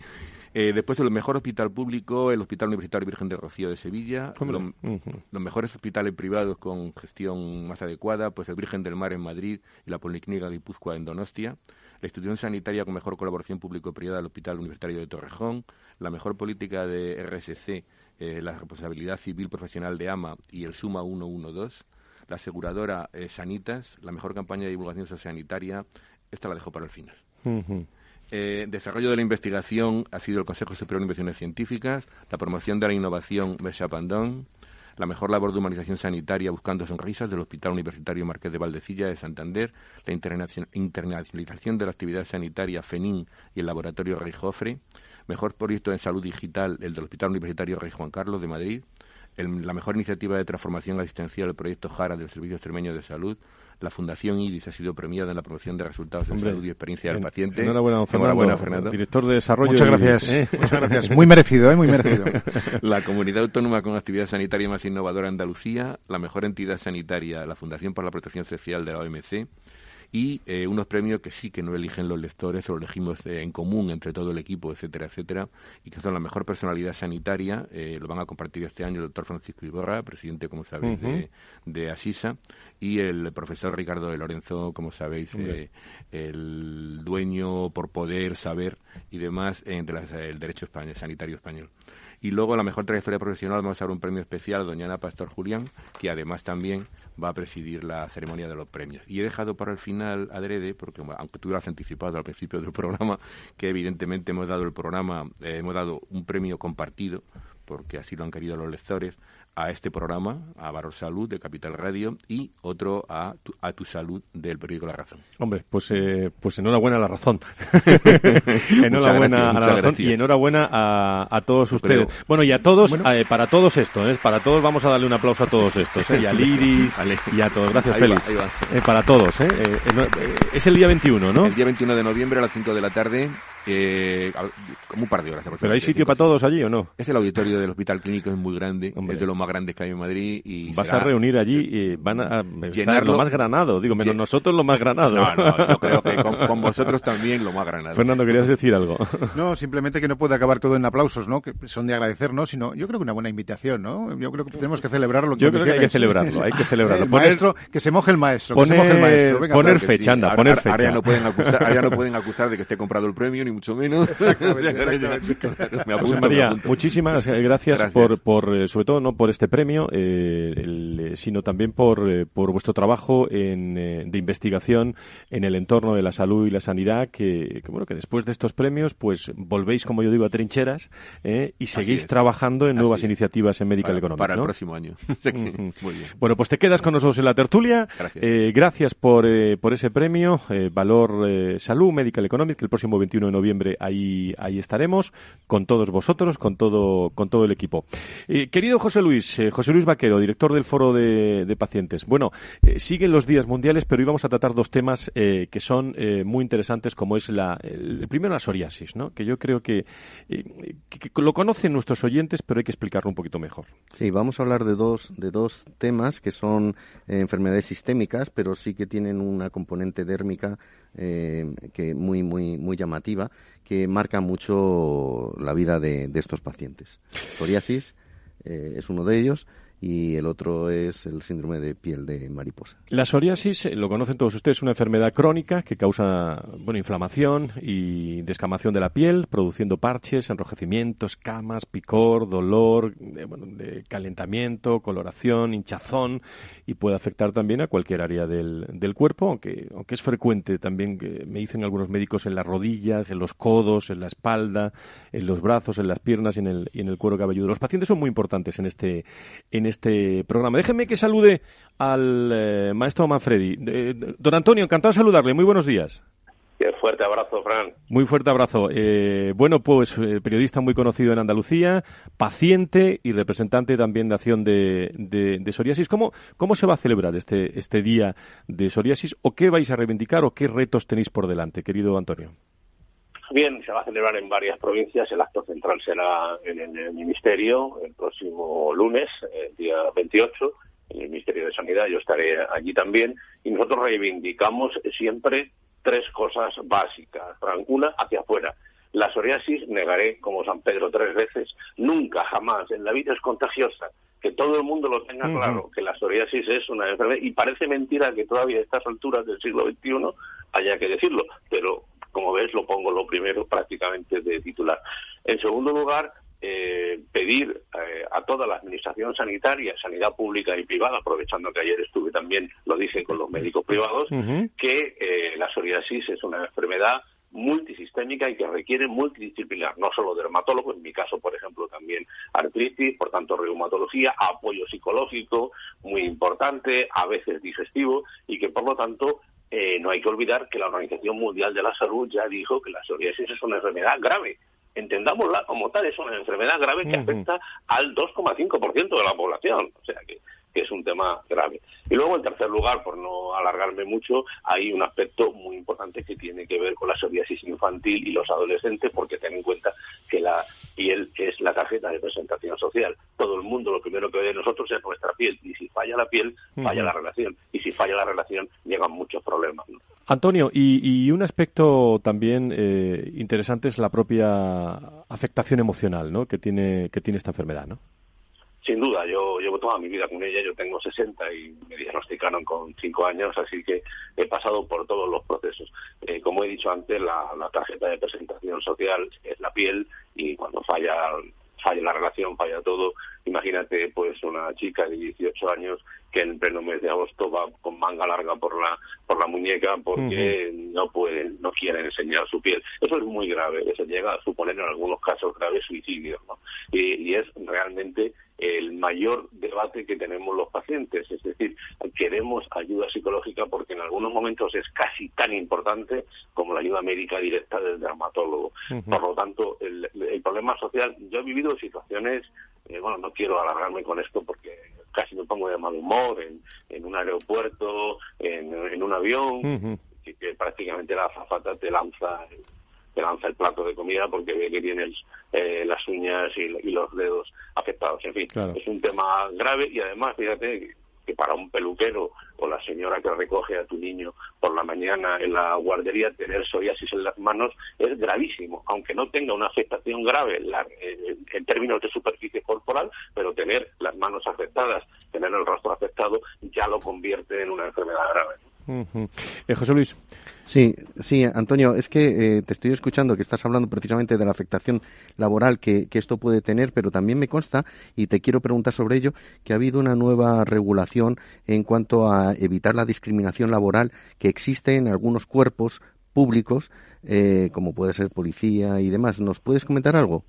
Eh, después, el mejor hospital público, el Hospital Universitario Virgen de Rocío de Sevilla. Los mejores hospitales privados con gestión más adecuada, pues el Virgen del Mar en Madrid y la Policlínica de Guipúzcoa en Donostia la institución sanitaria con mejor colaboración público-privada del Hospital Universitario de Torrejón, la mejor política de RSC, eh, la responsabilidad civil profesional de AMA y el SUMA 112, la aseguradora eh, Sanitas, la mejor campaña de divulgación sociosanitaria, esta la dejo para el final. Eh, desarrollo de la investigación ha sido el Consejo Superior de Investigaciones Científicas, la promoción de la innovación Pandón, la mejor labor de humanización sanitaria buscando sonrisas del Hospital Universitario Marqués de Valdecilla de Santander, la internacionalización de la actividad sanitaria FENIN y el Laboratorio Rey Jofre, mejor proyecto en salud digital el del Hospital Universitario Rey Juan Carlos de Madrid, la mejor iniciativa de transformación asistencial del proyecto JARA del Servicio Extremeño de Salud, la Fundación IRIS ha sido premiada en la promoción de resultados de salud y experiencia del paciente. Enhorabuena, Fernando, Fernando. Director de Desarrollo. Muchas gracias. ¿eh? Muchas gracias. Muy merecido, ¿eh? muy merecido. La comunidad autónoma con actividad sanitaria más innovadora Andalucía, la mejor entidad sanitaria, la Fundación para la Protección Social de la OMC y eh, unos premios que sí que no eligen los lectores, o lo elegimos eh, en común entre todo el equipo, etcétera, etcétera, y que son la mejor personalidad sanitaria, eh, lo van a compartir este año el doctor Francisco Iborra, presidente, como sabéis, de, Asisa, y el profesor Ricardo de Lorenzo, como sabéis, el dueño por poder, saber y demás del derecho español, sanitario español. Y luego la mejor trayectoria profesional vamos a dar un premio especial a doña Ana Pastor Julián, que además también va a presidir la ceremonia de los premios. Y he dejado para el final adrede, porque aunque tú lo has anticipado al principio del programa, que evidentemente hemos dado el programa, eh, hemos dado un premio compartido, porque así lo han querido los lectores, a este programa, a Valor Salud de Capital Radio y otro a Tu, a tu Salud del periódico La Razón. Hombre, pues, eh, pues enhorabuena a La Razón. enhorabuena a La Razón y enhorabuena a, a todos ustedes. Bueno, y a todos, eh, para todos estos, ¿eh? para todos vamos a darle un aplauso a todos estos, ¿eh? y a Liris y a todos. Gracias, Félix. para todos, ¿eh? es el día 21, ¿no? El día 21 de noviembre a las 5 de la tarde eh, como un par de horas. ¿Pero hay sitio para todos allí o no? Es el auditorio del Hospital Clínico, es muy grande, es de los más grandes que hay en Madrid. y Vas a reunir allí y van a llenar lo más granado, digo, menos nosotros lo más granado. No, no, yo creo que con, vosotros también lo más granado. Fernando, querías decir algo. No, simplemente que no puede acabar todo en aplausos, ¿no? Que son de agradecer, ¿no? Sino, yo creo que una buena invitación, ¿no? Yo creo que tenemos que celebrarlo. Yo creo que hay que celebrarlo, hay que celebrarlo. maestro, que se moje el maestro. Poner, que se moje el maestro. Venga, poner fecha, anda, poner fecha. Ahora ya, no pueden acusar, ahora ya no pueden acusar de que esté comprado el premio, ni mucho menos. José María, muchísimas gracias, por, por, eh, sobre todo no por este premio, eh, eh, sino también por, por vuestro trabajo en, de investigación en el entorno de la salud y la sanidad, que, bueno, que después de estos premios, pues volvéis, como yo digo, a trincheras y seguís trabajando en nuevas iniciativas en Medical Economics. Para el próximo año. Bueno, pues te quedas con nosotros en la tertulia. Gracias, gracias por, por ese premio, Valor Salud Medical Economics, que el próximo 21 de noviembre noviembre ahí, ahí estaremos con todos vosotros, con todo, con todo el equipo. Eh, querido José Luis, eh, José Luis Vaquero, director del Foro de, Pacientes. Bueno, eh, siguen los días mundiales, pero hoy vamos a tratar dos temas que son muy interesantes, como es la, el, primero la psoriasis, ¿no? Que yo creo que, que, lo conocen nuestros oyentes, pero hay que explicarlo un poquito mejor. Sí, vamos a hablar de dos, de dos temas que son enfermedades sistémicas, pero sí que tienen una componente dérmica que muy, muy, muy llamativa, que marca mucho la vida de, estos pacientes. Psoriasis eh, es uno de ellos y el otro es el síndrome de piel de mariposa. La psoriasis, eh, lo conocen todos ustedes, es una enfermedad crónica que causa bueno, inflamación y descamación de la piel, produciendo parches, enrojecimientos, camas, picor, dolor, de, bueno, de calentamiento, coloración, hinchazón y puede afectar también a cualquier área del, del cuerpo, aunque, aunque es frecuente también, me dicen algunos médicos, en las rodillas, en los codos, en la espalda, en los brazos, en las piernas y en el, y en el cuero cabelludo. Los pacientes son muy importantes en este, en este programa. Déjenme que salude al eh, maestro Manfredi. don Antonio, encantado de saludarle. Muy buenos días. fuerte abrazo, Fran. Muy fuerte abrazo. Eh, bueno, pues eh, periodista muy conocido en Andalucía, paciente y representante también de acción de, de, psoriasis. ¿Cómo, ¿Cómo se va a celebrar este, este día de psoriasis o qué vais a reivindicar o qué retos tenéis por delante, querido Antonio? Bien, se va a celebrar en varias provincias. El acto central será en el Ministerio el próximo lunes, el día 28, en el Ministerio de Sanidad. Yo estaré allí también. Y nosotros reivindicamos siempre tres cosas básicas. Una, hacia afuera. La psoriasis, negaré como San Pedro tres veces, nunca, jamás, en la vida es contagiosa. Que todo el mundo lo tenga claro, que la psoriasis es una enfermedad. Y parece mentira que todavía a estas alturas del siglo XXI haya que decirlo, pero como ves, lo pongo lo primero prácticamente de titular. En segundo lugar, eh, pedir eh, a toda la administración sanitaria, sanidad pública y privada, aprovechando que ayer estuve también, lo dije con los médicos privados, que eh, la psoriasis es una enfermedad multisistémica y que requiere multidisciplinar, no solo dermatólogo, en mi caso, por ejemplo, también artritis, por tanto, reumatología, apoyo psicológico, muy importante, a veces digestivo, y que, por lo tanto, eh, no hay que olvidar que la Organización Mundial de la Salud ya dijo que la psoriasis es una enfermedad grave. Entendámosla como tal, es una enfermedad grave que afecta al 2,5% de la población. O sea que que es un tema grave. Y luego, en tercer lugar, por no alargarme mucho, hay un aspecto muy importante que tiene que ver con la psoriasis infantil y los adolescentes, porque ten en cuenta que la piel es la tarjeta de presentación social. Todo el mundo lo primero que ve de nosotros es nuestra piel, y si falla la piel, falla la relación, y si falla la relación, llegan muchos problemas. Antonio, y, un aspecto también eh, interesante es la propia afectación emocional ¿no? que, tiene, que tiene esta enfermedad, ¿no? Sin duda, yo llevo toda mi vida con ella, yo tengo 60 y me diagnosticaron con 5 años, así que he pasado por todos los procesos. Eh, como he dicho antes, la, tarjeta de presentación social es la piel y cuando falla falla la relación, falla todo. Imagínate, pues, una chica de 18 años que en pleno mes de agosto va con manga larga por la por la muñeca porque no puede, no quiere enseñar su piel. Eso es muy grave, eso llega a suponer en algunos casos graves suicidios, ¿no? y es realmente el mayor debate que tenemos los pacientes. Es decir, queremos ayuda psicológica porque en algunos momentos es casi tan importante como la ayuda médica directa del dermatólogo. Por lo tanto, el, problema social, yo he vivido situaciones, eh, bueno, no quiero alargarme con esto porque casi me pongo de mal humor en, un aeropuerto, en, un avión, que prácticamente la azafata te lanza te lanza el plato de comida porque ve que tienes eh, las uñas y, los dedos afectados. En fin, es un tema grave y además, fíjate que para un peluquero o la señora que recoge a tu niño por la mañana en la guardería, tener psoriasis en las manos es gravísimo, aunque no tenga una afectación grave en términos de superficie corporal, pero tener las manos afectadas, tener el rostro afectado, ya lo convierte en una enfermedad grave. Eh, José Luis. Sí, sí, Antonio, es que eh, te estoy escuchando que estás hablando precisamente de la afectación laboral que, esto puede tener, pero también me consta, y te quiero preguntar sobre ello, que ha habido una nueva regulación en cuanto a evitar la discriminación laboral que existe en algunos cuerpos públicos, eh, como puede ser policía y demás. ¿Nos puedes comentar algo?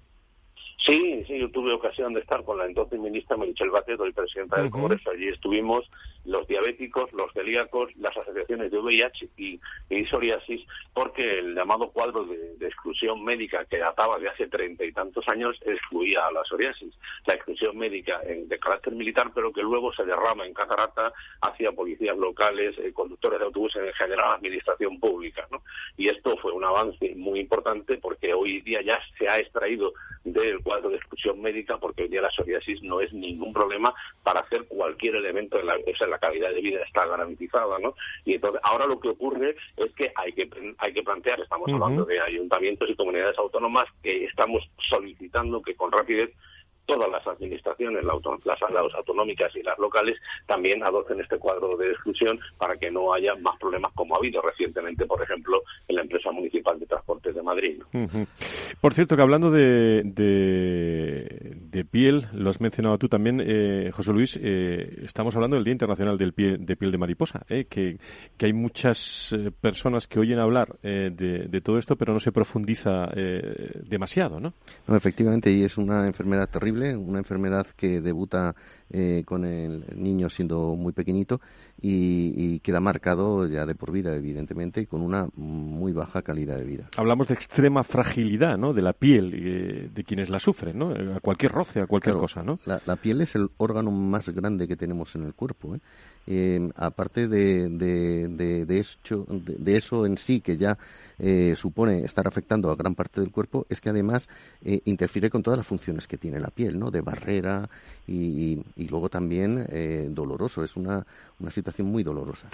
Sí, sí, yo tuve ocasión de estar con la entonces ministra Michelle Batet, hoy presidenta del Congreso. Allí estuvimos los diabéticos, los celíacos, las asociaciones de VIH y, psoriasis, porque el llamado cuadro de, exclusión médica que databa de hace treinta y tantos años excluía a la psoriasis. La exclusión médica de carácter militar, pero que luego se derrama en catarata hacia policías locales, eh, conductores de autobuses en general, administración pública. ¿no? Y esto fue un avance muy importante porque hoy día ya se ha extraído del cuadro de exclusión médica porque hoy día la psoriasis no es ningún problema para hacer cualquier elemento en la, o la calidad de vida está garantizada, ¿no? Y entonces ahora lo que ocurre es que hay que hay que plantear, estamos hablando de ayuntamientos y comunidades autónomas que estamos solicitando que con rapidez todas las administraciones, las, las autonómicas y las locales, también adopten este cuadro de exclusión para que no haya más problemas como ha habido recientemente, por ejemplo, en la empresa municipal de transportes de Madrid. Por cierto, que hablando de, de, piel, lo has mencionado tú también, eh, José Luis, eh, estamos hablando del Día Internacional del pie, de Piel de Mariposa, eh, que, que, hay muchas eh, personas que oyen hablar de, de, todo esto, pero no se profundiza demasiado, ¿no? No, efectivamente, y es una enfermedad terrible una enfermedad que debuta eh, con el niño siendo muy pequeñito y, queda marcado ya de por vida, evidentemente, y con una muy baja calidad de vida. Hablamos de extrema fragilidad, ¿no? De la piel eh, de quienes la sufren, ¿no? A cualquier roce, a cualquier cosa, ¿no? La, piel es el órgano más grande que tenemos en el cuerpo, ¿eh? aparte de, de, de, de, eso en sí, que ya eh, supone estar afectando a gran parte del cuerpo es que además eh, interfiere con todas las funciones que tiene la piel, ¿no? De barrera y, luego también eh, doloroso. Es una, una situación muy dolorosa.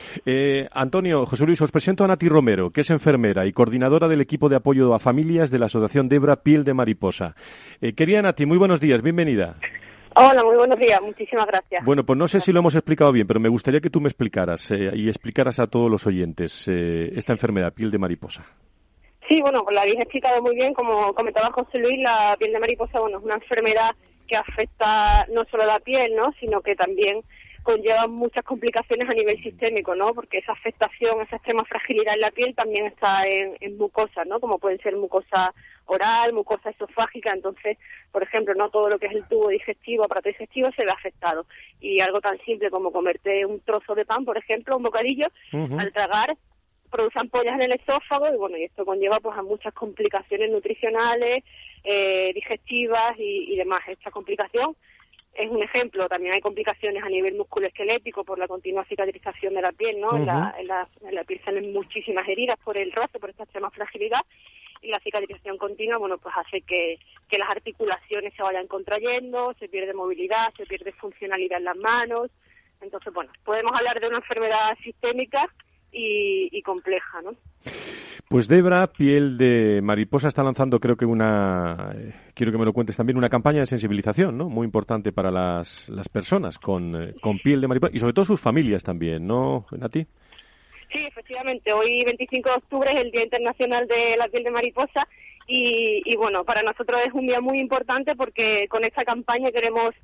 Antonio, José Luis, os presento a Nati Romero, que es enfermera y coordinadora del equipo de apoyo a familias de la Asociación Debra Piel de Mariposa. querida Nati, muy buenos días, bienvenida. Hola, muy buenos días, muchísimas gracias. Bueno, pues no sé si lo hemos explicado bien, pero me gustaría que tú me explicaras eh, y explicaras a todos los oyentes eh, esta enfermedad, piel de mariposa. Sí, bueno, pues la habéis explicado muy bien, como comentaba José Luis, la piel de mariposa, bueno, es una enfermedad que afecta no solo la piel, ¿no? Sino que también conlleva muchas complicaciones a nivel sistémico, ¿no? Porque esa afectación, esa extrema fragilidad en la piel también está en, en mucosas, ¿no? Como pueden ser mucosa oral, mucosa esofágica, entonces, por ejemplo, no todo lo que es el tubo digestivo, aparato digestivo se ve afectado. Y algo tan simple como comerte un trozo de pan, por ejemplo, un bocadillo, al tragar produce ampollas en el esófago y bueno, y esto conlleva pues a muchas complicaciones nutricionales, eh, digestivas y, y demás. Esta complicación es un ejemplo. También hay complicaciones a nivel musculoesquelético por la continua cicatrización de la piel, ¿no? en, la, en, la, en, la, piel salen muchísimas heridas por el roce, por esta extrema fragilidad. Y la cicatrización continua, bueno, pues hace que, que las articulaciones se vayan contrayendo, se pierde movilidad, se pierde funcionalidad en las manos. Entonces, bueno, podemos hablar de una enfermedad sistémica y, y compleja, ¿no? Pues Debra, piel de mariposa, está lanzando, creo que una, eh, quiero que me lo cuentes también, una campaña de sensibilización, ¿no? Muy importante para las, las personas con, eh, con piel de mariposa y sobre todo sus familias también, ¿no, Nati? Sí, efectivamente. Hoy, 25 de octubre, es el Día Internacional de la Piel de Mariposa y, y bueno, para nosotros es un día muy importante porque con esta campaña queremos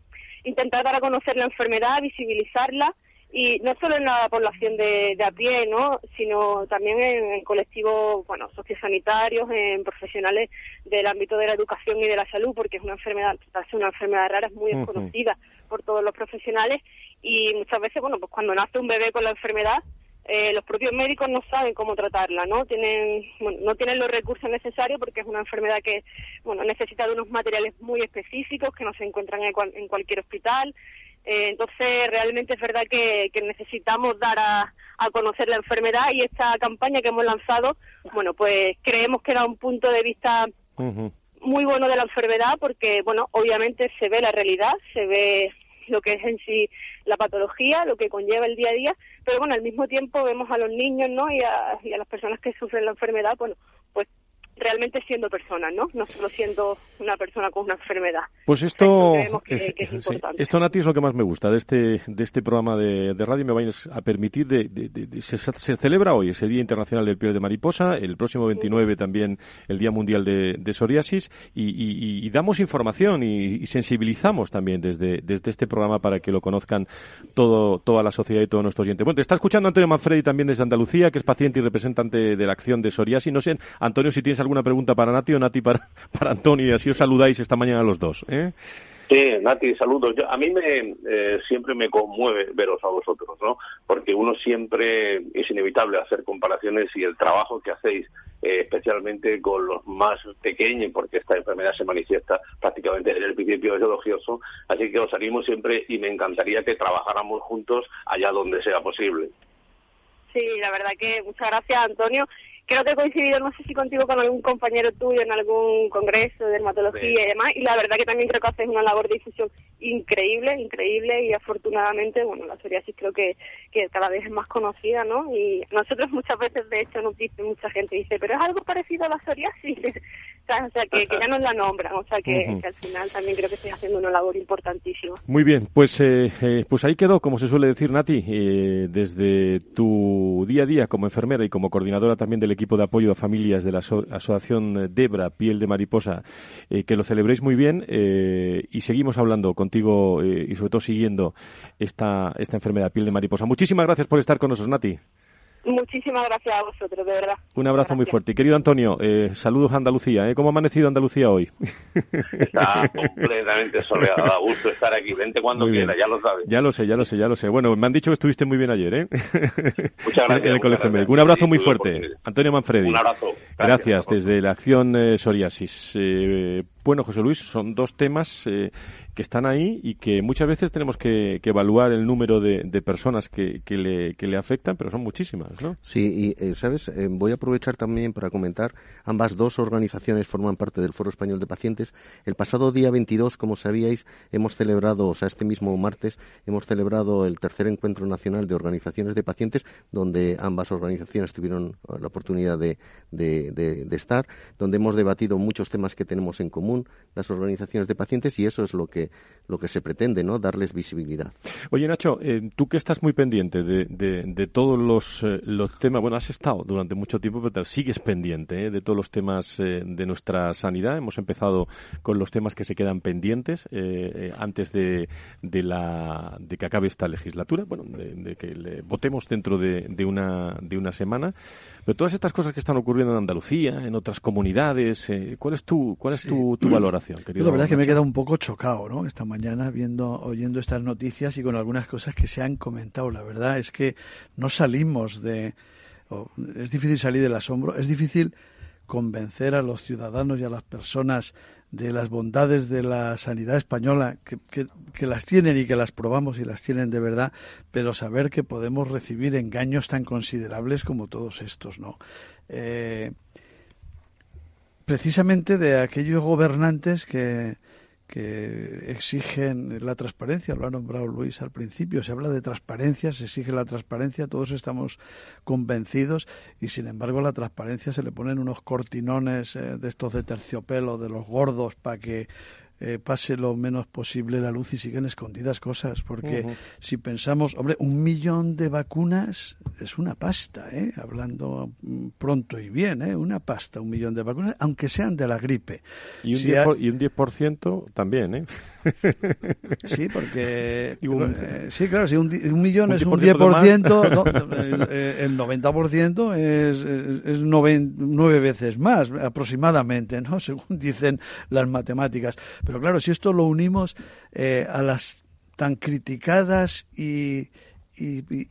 intentar dar a conocer la enfermedad, visibilizarla y no solo en la población de, a pie, ¿no? sino también en, colectivos bueno, sociosanitarios, en profesionales del ámbito de la educación y de la salud, porque es una enfermedad, es una enfermedad rara, es muy desconocida por todos los profesionales y muchas veces, bueno, pues cuando nace un bebé con la enfermedad, eh, los propios médicos no saben cómo tratarla, ¿no? Tienen, no tienen los recursos necesarios porque es una enfermedad que, bueno, necesita de unos materiales muy específicos que no se encuentran en cualquier hospital, eh, entonces, realmente es verdad que, necesitamos dar a, conocer la enfermedad y esta campaña que hemos lanzado, bueno, pues creemos que da un punto de vista muy bueno de la enfermedad porque, bueno, obviamente se ve la realidad, se ve lo que es en sí la patología, lo que conlleva el día a día, pero bueno, al mismo tiempo vemos a los niños, ¿no? Y a, y a las personas que sufren la enfermedad, bueno, realmente siendo persona, ¿no? No solo siendo una persona con una enfermedad. Pues esto, esto Nati es lo que más me gusta de este de este programa de, radio. Me vais a permitir de, se, celebra hoy ese Día Internacional del Piel de Mariposa, el próximo 29 también el Día Mundial de, Psoriasis y, damos información y, sensibilizamos también desde desde este programa para que lo conozcan todo toda la sociedad y todos nuestros oyentes. Bueno, te está escuchando Antonio Manfredi también desde Andalucía, que es paciente y representante de la acción de psoriasis. No sé, Antonio, si tienes alguna pregunta para Nati o Nati para, para Antonio y así os saludáis esta mañana los dos. ¿eh? Sí, Nati, saludos. a mí me eh, siempre me conmueve veros a vosotros, ¿no? Porque uno siempre es inevitable hacer comparaciones y el trabajo que hacéis, eh, especialmente con los más pequeños, porque esta enfermedad se manifiesta prácticamente desde el principio es elogioso. Así que os animo siempre y me encantaría que trabajáramos juntos allá donde sea posible. Sí, la verdad que muchas gracias, Antonio creo que he coincidido, no sé si contigo, con algún compañero tuyo en algún congreso de dermatología y demás, y la verdad que también creo que haces una labor de difusión increíble, increíble, y afortunadamente, bueno, la psoriasis creo que, que cada vez es más conocida, ¿no? Y nosotros muchas veces, de hecho, nos dice, mucha gente dice, pero es algo parecido a la psoriasis, o sea, que, ya nos la nombran, o sea, que, al final también creo que estoy haciendo una labor importantísima. Muy bien, pues, eh, eh, pues ahí quedó, como se suele decir, Nati, eh, desde tu día a día como enfermera y como coordinadora también del equipo de apoyo a familias de la Asociación Debra, Piel de Mariposa, eh, que lo celebréis muy bien eh, y seguimos hablando contigo y sobre todo siguiendo esta, esta enfermedad, Piel de Mariposa. Muchísimas gracias por estar con nosotros, Nati. Muchísimas gracias a vosotros, de verdad. Un abrazo muy fuerte. Y querido Antonio, eh, saludos a Andalucía. ¿eh? ¿Cómo ha amanecido Andalucía hoy? Está completamente soleado. Da gusto estar aquí. Vente cuando quiera, ya lo sabes. Ya lo sé, ya lo sé, ya lo sé. Bueno, me han dicho que estuviste muy bien ayer, ¿eh? Muchas gracias. en el Colegio Médico. Un abrazo muy fuerte. Antonio Manfredi. Un abrazo. Gracias, desde la acción eh, Psoriasis. Bueno, José Luis, son dos temas eh, que están ahí y que muchas veces tenemos que, evaluar el número de, personas que, le, que, le, afectan, pero son muchísimas, ¿no? Sí, y, eh, ¿sabes? Eh, voy a aprovechar también para comentar, ambas dos organizaciones forman parte del Foro Español de Pacientes. El pasado día 22, como sabíais, hemos celebrado, o sea, este mismo martes, hemos celebrado el tercer encuentro nacional de organizaciones de pacientes, donde ambas organizaciones tuvieron la oportunidad de, de estar, donde hemos debatido muchos temas que tenemos en común las organizaciones de pacientes y eso es lo que, lo que se pretende, ¿no? Darles visibilidad. Oye, Nacho, eh, tú que estás muy pendiente de, de, todos los, eh, los temas, bueno, has estado durante mucho tiempo, pero sigues pendiente eh, de todos los temas de nuestra sanidad. Hemos empezado con los temas que se quedan pendientes antes de, de, la, de que acabe esta legislatura, bueno, de, que le votemos dentro de, de, una, de una semana. Pero todas estas cosas que están ocurriendo en Andalucía, en otras comunidades, ¿cuál es tu, cuál es tu, tu valoración, querido? la verdad es que me he quedado un poco chocado, ¿no? Esta mañana viendo, oyendo estas noticias y con algunas cosas que se han comentado. La verdad es que no salimos de, es difícil salir del asombro, es difícil convencer a los ciudadanos y a las personas de las bondades de la sanidad española, que, que, las tienen y que las probamos y las tienen de verdad, pero saber que podemos recibir engaños tan considerables como todos estos, ¿no? Eh, precisamente de aquellos gobernantes que, que exigen la transparencia, lo ha nombrado Luis al principio, se habla de transparencia, se exige la transparencia, todos estamos convencidos y sin embargo la transparencia se le ponen unos cortinones eh, de estos de terciopelo, de los gordos, para que eh, pase lo menos posible la luz y siguen escondidas cosas. Porque si pensamos, hombre, un millón de vacunas es una pasta, ¿eh? hablando mm, pronto y bien, ¿eh? una pasta, un millón de vacunas, aunque sean de la gripe. Y un, 10%, y un 10% también, ¿eh? Sí, porque. Eh, sí, claro, si un, millón es un 10%, el 90% es, es nueve veces más, aproximadamente, ¿no? Según dicen las matemáticas. Pero claro, si esto lo unimos eh, a las tan criticadas y,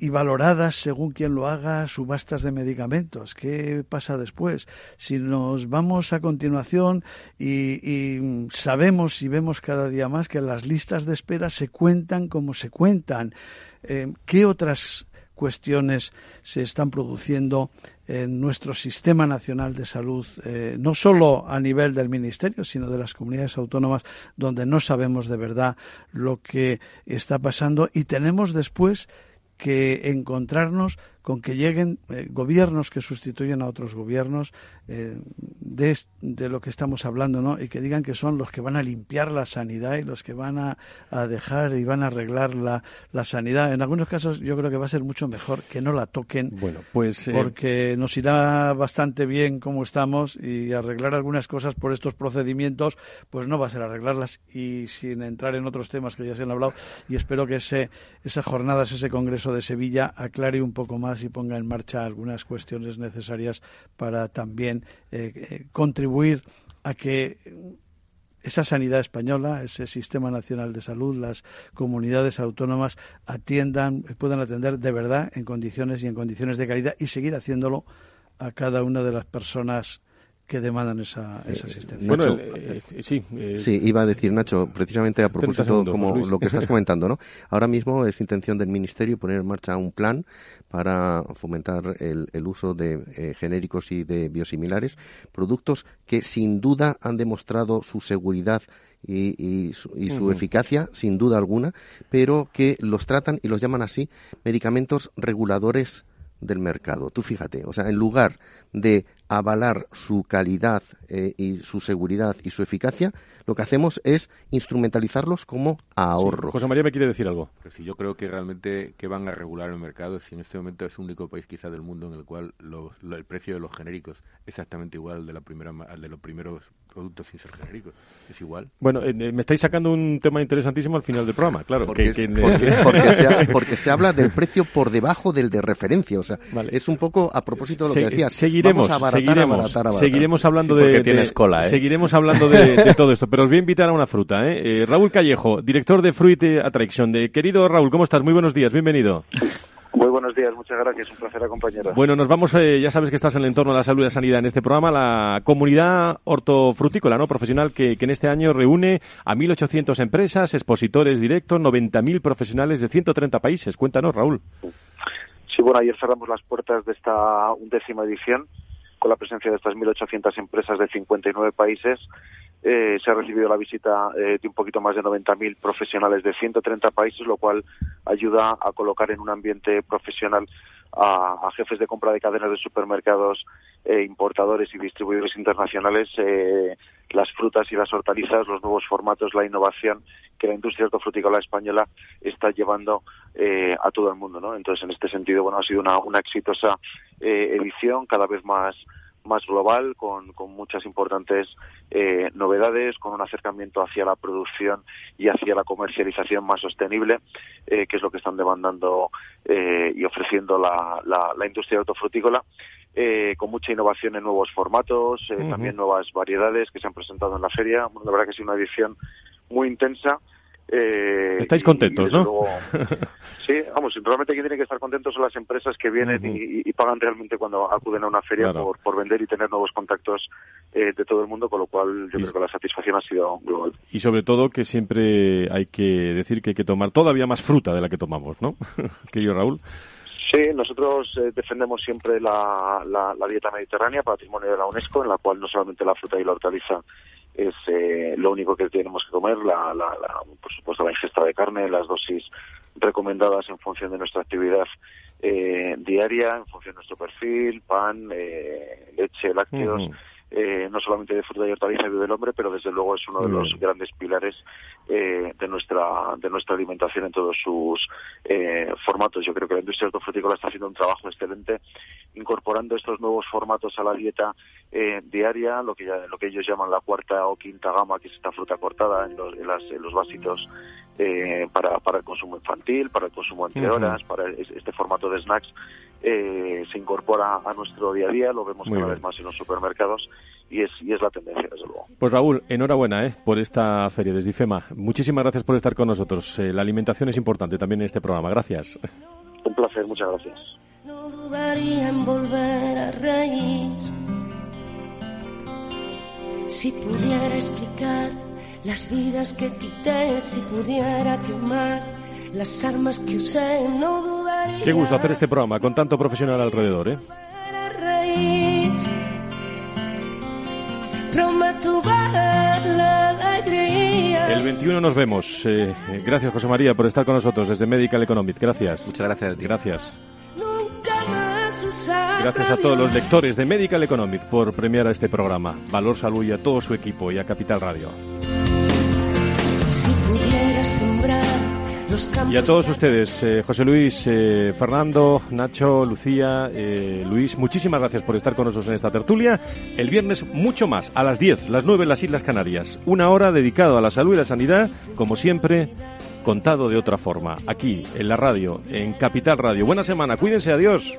valoradas según quien lo haga subastas de medicamentos. ¿Qué pasa después? Si nos vamos a continuación y, sabemos y vemos cada día más que las listas de espera se cuentan como se cuentan, eh, ¿qué otras cuestiones se están produciendo en nuestro sistema nacional de salud, eh, no solo a nivel del Ministerio, sino de las comunidades autónomas, donde no sabemos de verdad lo que está pasando. Y tenemos después que encontrarnos con que lleguen eh, gobiernos que sustituyen a otros gobiernos eh, de, de, lo que estamos hablando, ¿no? Y que digan que son los que van a limpiar la sanidad y los que van a, a dejar y van a arreglar la, la, sanidad. En algunos casos yo creo que va a ser mucho mejor que no la toquen, bueno, pues, eh, porque nos irá bastante bien como estamos y arreglar algunas cosas por estos procedimientos, pues no va a ser arreglarlas y sin entrar en otros temas que ya se han hablado y espero que ese, esas jornadas, ese congreso de Sevilla aclare un poco más y ponga en marcha algunas cuestiones necesarias para también eh, contribuir a que esa sanidad española, ese sistema nacional de salud, las comunidades autónomas atiendan, puedan atender de verdad en condiciones y en condiciones de calidad y seguir haciéndolo a cada una de las personas que demandan esa, eh, asistencia. Bueno, eh, eh, sí, sí, iba a decir Nacho, precisamente a propósito como lo que estás comentando, ¿no? Ahora mismo es intención del Ministerio poner en marcha un plan para fomentar el, uso de genéricos y de biosimilares, productos que sin duda han demostrado su seguridad y, su, eficacia, sin duda alguna, pero que los tratan y los llaman así medicamentos reguladores del mercado. Tú fíjate, o sea, en lugar de avalar su calidad eh, y su seguridad y su eficacia, lo que hacemos es instrumentalizarlos como ahorro. José María me quiere decir algo. Pues sí, yo creo que realmente que van a regular el mercado si en este momento es el único país quizá del mundo en el cual el precio de los genéricos es exactamente igual al de, la primera, al de los primeros productos sin ser genéricos. Es igual. Bueno, eh, me estáis sacando un tema interesantísimo al final del programa, claro. Porque, se, habla del precio por debajo del de referencia. O sea, es un poco a propósito de lo que decías. Seguiremos, seguiremos, seguiremos hablando de, tienes cola, ¿eh? seguiremos hablando de, todo esto. Pero os voy a invitar a una fruta. ¿eh? eh Raúl Callejo, director de Fruit Attraction. De, querido Raúl, ¿cómo estás? Muy buenos días, bienvenido. Buenos días, muchas gracias, un placer acompañaros. Bueno, nos vamos, eh, ya sabes que estás en el entorno de la salud y la sanidad en este programa, la comunidad hortofrutícola, ¿no? Profesional que, en este año reúne a 1.800 empresas, expositores directos, 90.000 profesionales de 130 países. Cuéntanos, Raúl. Sí, bueno, ayer cerramos las puertas de esta undécima edición con la presencia de estas 1.800 empresas de 59 países eh, se ha recibido la visita eh, de un poquito más de 90.000 profesionales de 130 países, lo cual ayuda a colocar en un ambiente profesional a, jefes de compra de cadenas de supermercados, eh, importadores y distribuidores internacionales las frutas y las hortalizas, los nuevos formatos, la innovación que la industria hortofrutícola española está llevando a todo el mundo. ¿no? Entonces, en este sentido, bueno, ha sido una, una exitosa edición, cada vez más más global, con, con muchas importantes eh, novedades, con un acercamiento hacia la producción y hacia la comercialización más sostenible, eh, que es lo que están demandando eh, y ofreciendo la, la, industria hortofrutícola. con mucha innovación en nuevos formatos, también nuevas variedades que se han presentado en la feria. Bueno, la verdad que sido una edición muy intensa eh, Estáis contentos, ¿no? sí, vamos, realmente quien tiene que estar contentos son las empresas que vienen y, pagan realmente cuando acuden a una feria por, por, vender y tener nuevos contactos eh, de todo el mundo, con lo cual yo creo que la satisfacción ha sido global. Y sobre todo que siempre hay que decir que hay que tomar todavía más fruta de la que tomamos, ¿no? yo Raúl. Sí, nosotros eh, defendemos siempre la, la, la dieta mediterránea, patrimonio de la UNESCO, en la cual no solamente la fruta y la hortaliza es eh, lo único que tenemos que comer, la, la, por supuesto la ingesta de carne, las dosis recomendadas en función de nuestra actividad eh, diaria, en función de nuestro perfil, pan, eh, leche, lácteos. Eh, no solamente de fruta y hortaliza vive el hombre, pero desde luego es uno de los grandes pilares eh, de nuestra de nuestra alimentación en todos sus eh, formatos. Yo creo que la industria hortofrutícola está haciendo un trabajo excelente incorporando estos nuevos formatos a la dieta diaria, lo que ya, lo que ellos llaman la cuarta o quinta gama, que es esta fruta cortada en los, en las, en los vasitos para, para el consumo infantil, para el consumo entre horas, para este formato de snacks eh, se incorpora a nuestro día a día, lo vemos cada vez más en los supermercados y es, y es la tendencia, desde luego. Pues Raúl, enhorabuena ¿eh? por esta feria desde IFEMA. Muchísimas gracias por estar con nosotros. Eh, la alimentación es importante también en este programa. Gracias. Un placer, muchas gracias. No dudaría en volver a reír si pudiera explicar las vidas que quité, si pudiera quemar las armas que usé, no dudaría Qué gusto hacer este programa con tanto profesional alrededor, ¿eh? El 21 nos vemos. Eh, gracias, José María, por estar con nosotros desde Medical Economic. Gracias. Muchas gracias. Gracias. Gracias a todos los lectores de Medical Economic por premiar a este programa. Valor Salud y a todo su equipo y a Capital Radio. Y a todos ustedes, eh, José Luis, eh, Fernando, Nacho, Lucía, eh, Luis, muchísimas gracias por estar con nosotros en esta tertulia. El viernes mucho más, a las 10, las 9 en las Islas Canarias. Una hora dedicada a la salud y la sanidad, como siempre, contado de otra forma, aquí, en la radio, en Capital Radio. Buena semana, cuídense, adiós.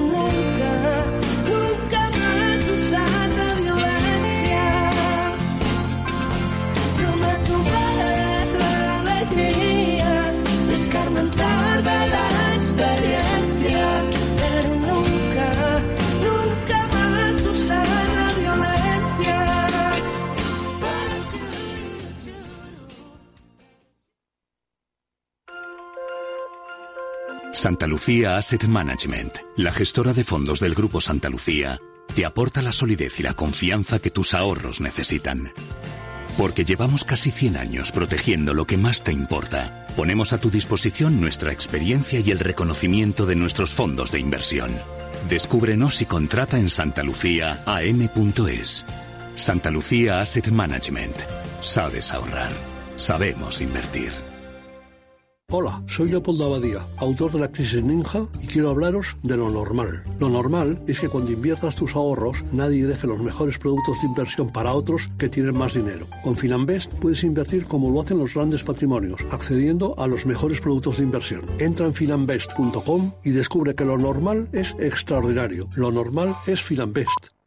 Lucía Asset Management, la gestora de fondos del Grupo Santa Lucía, te aporta la solidez y la confianza que tus ahorros necesitan. Porque llevamos casi 100 años protegiendo lo que más te importa, ponemos a tu disposición nuestra experiencia y el reconocimiento de nuestros fondos de inversión. Descúbrenos y contrata en santalucíaam.es. Santa Lucía Asset Management. Sabes ahorrar. Sabemos invertir. Hola, soy Leopoldo Abadía, autor de La Crisis Ninja y quiero hablaros de lo normal. Lo normal es que cuando inviertas tus ahorros nadie deje los mejores productos de inversión para otros que tienen más dinero. Con Finanbest puedes invertir como lo hacen los grandes patrimonios, accediendo a los mejores productos de inversión. Entra en finanbest.com y descubre que lo normal es extraordinario. Lo normal es Finanbest.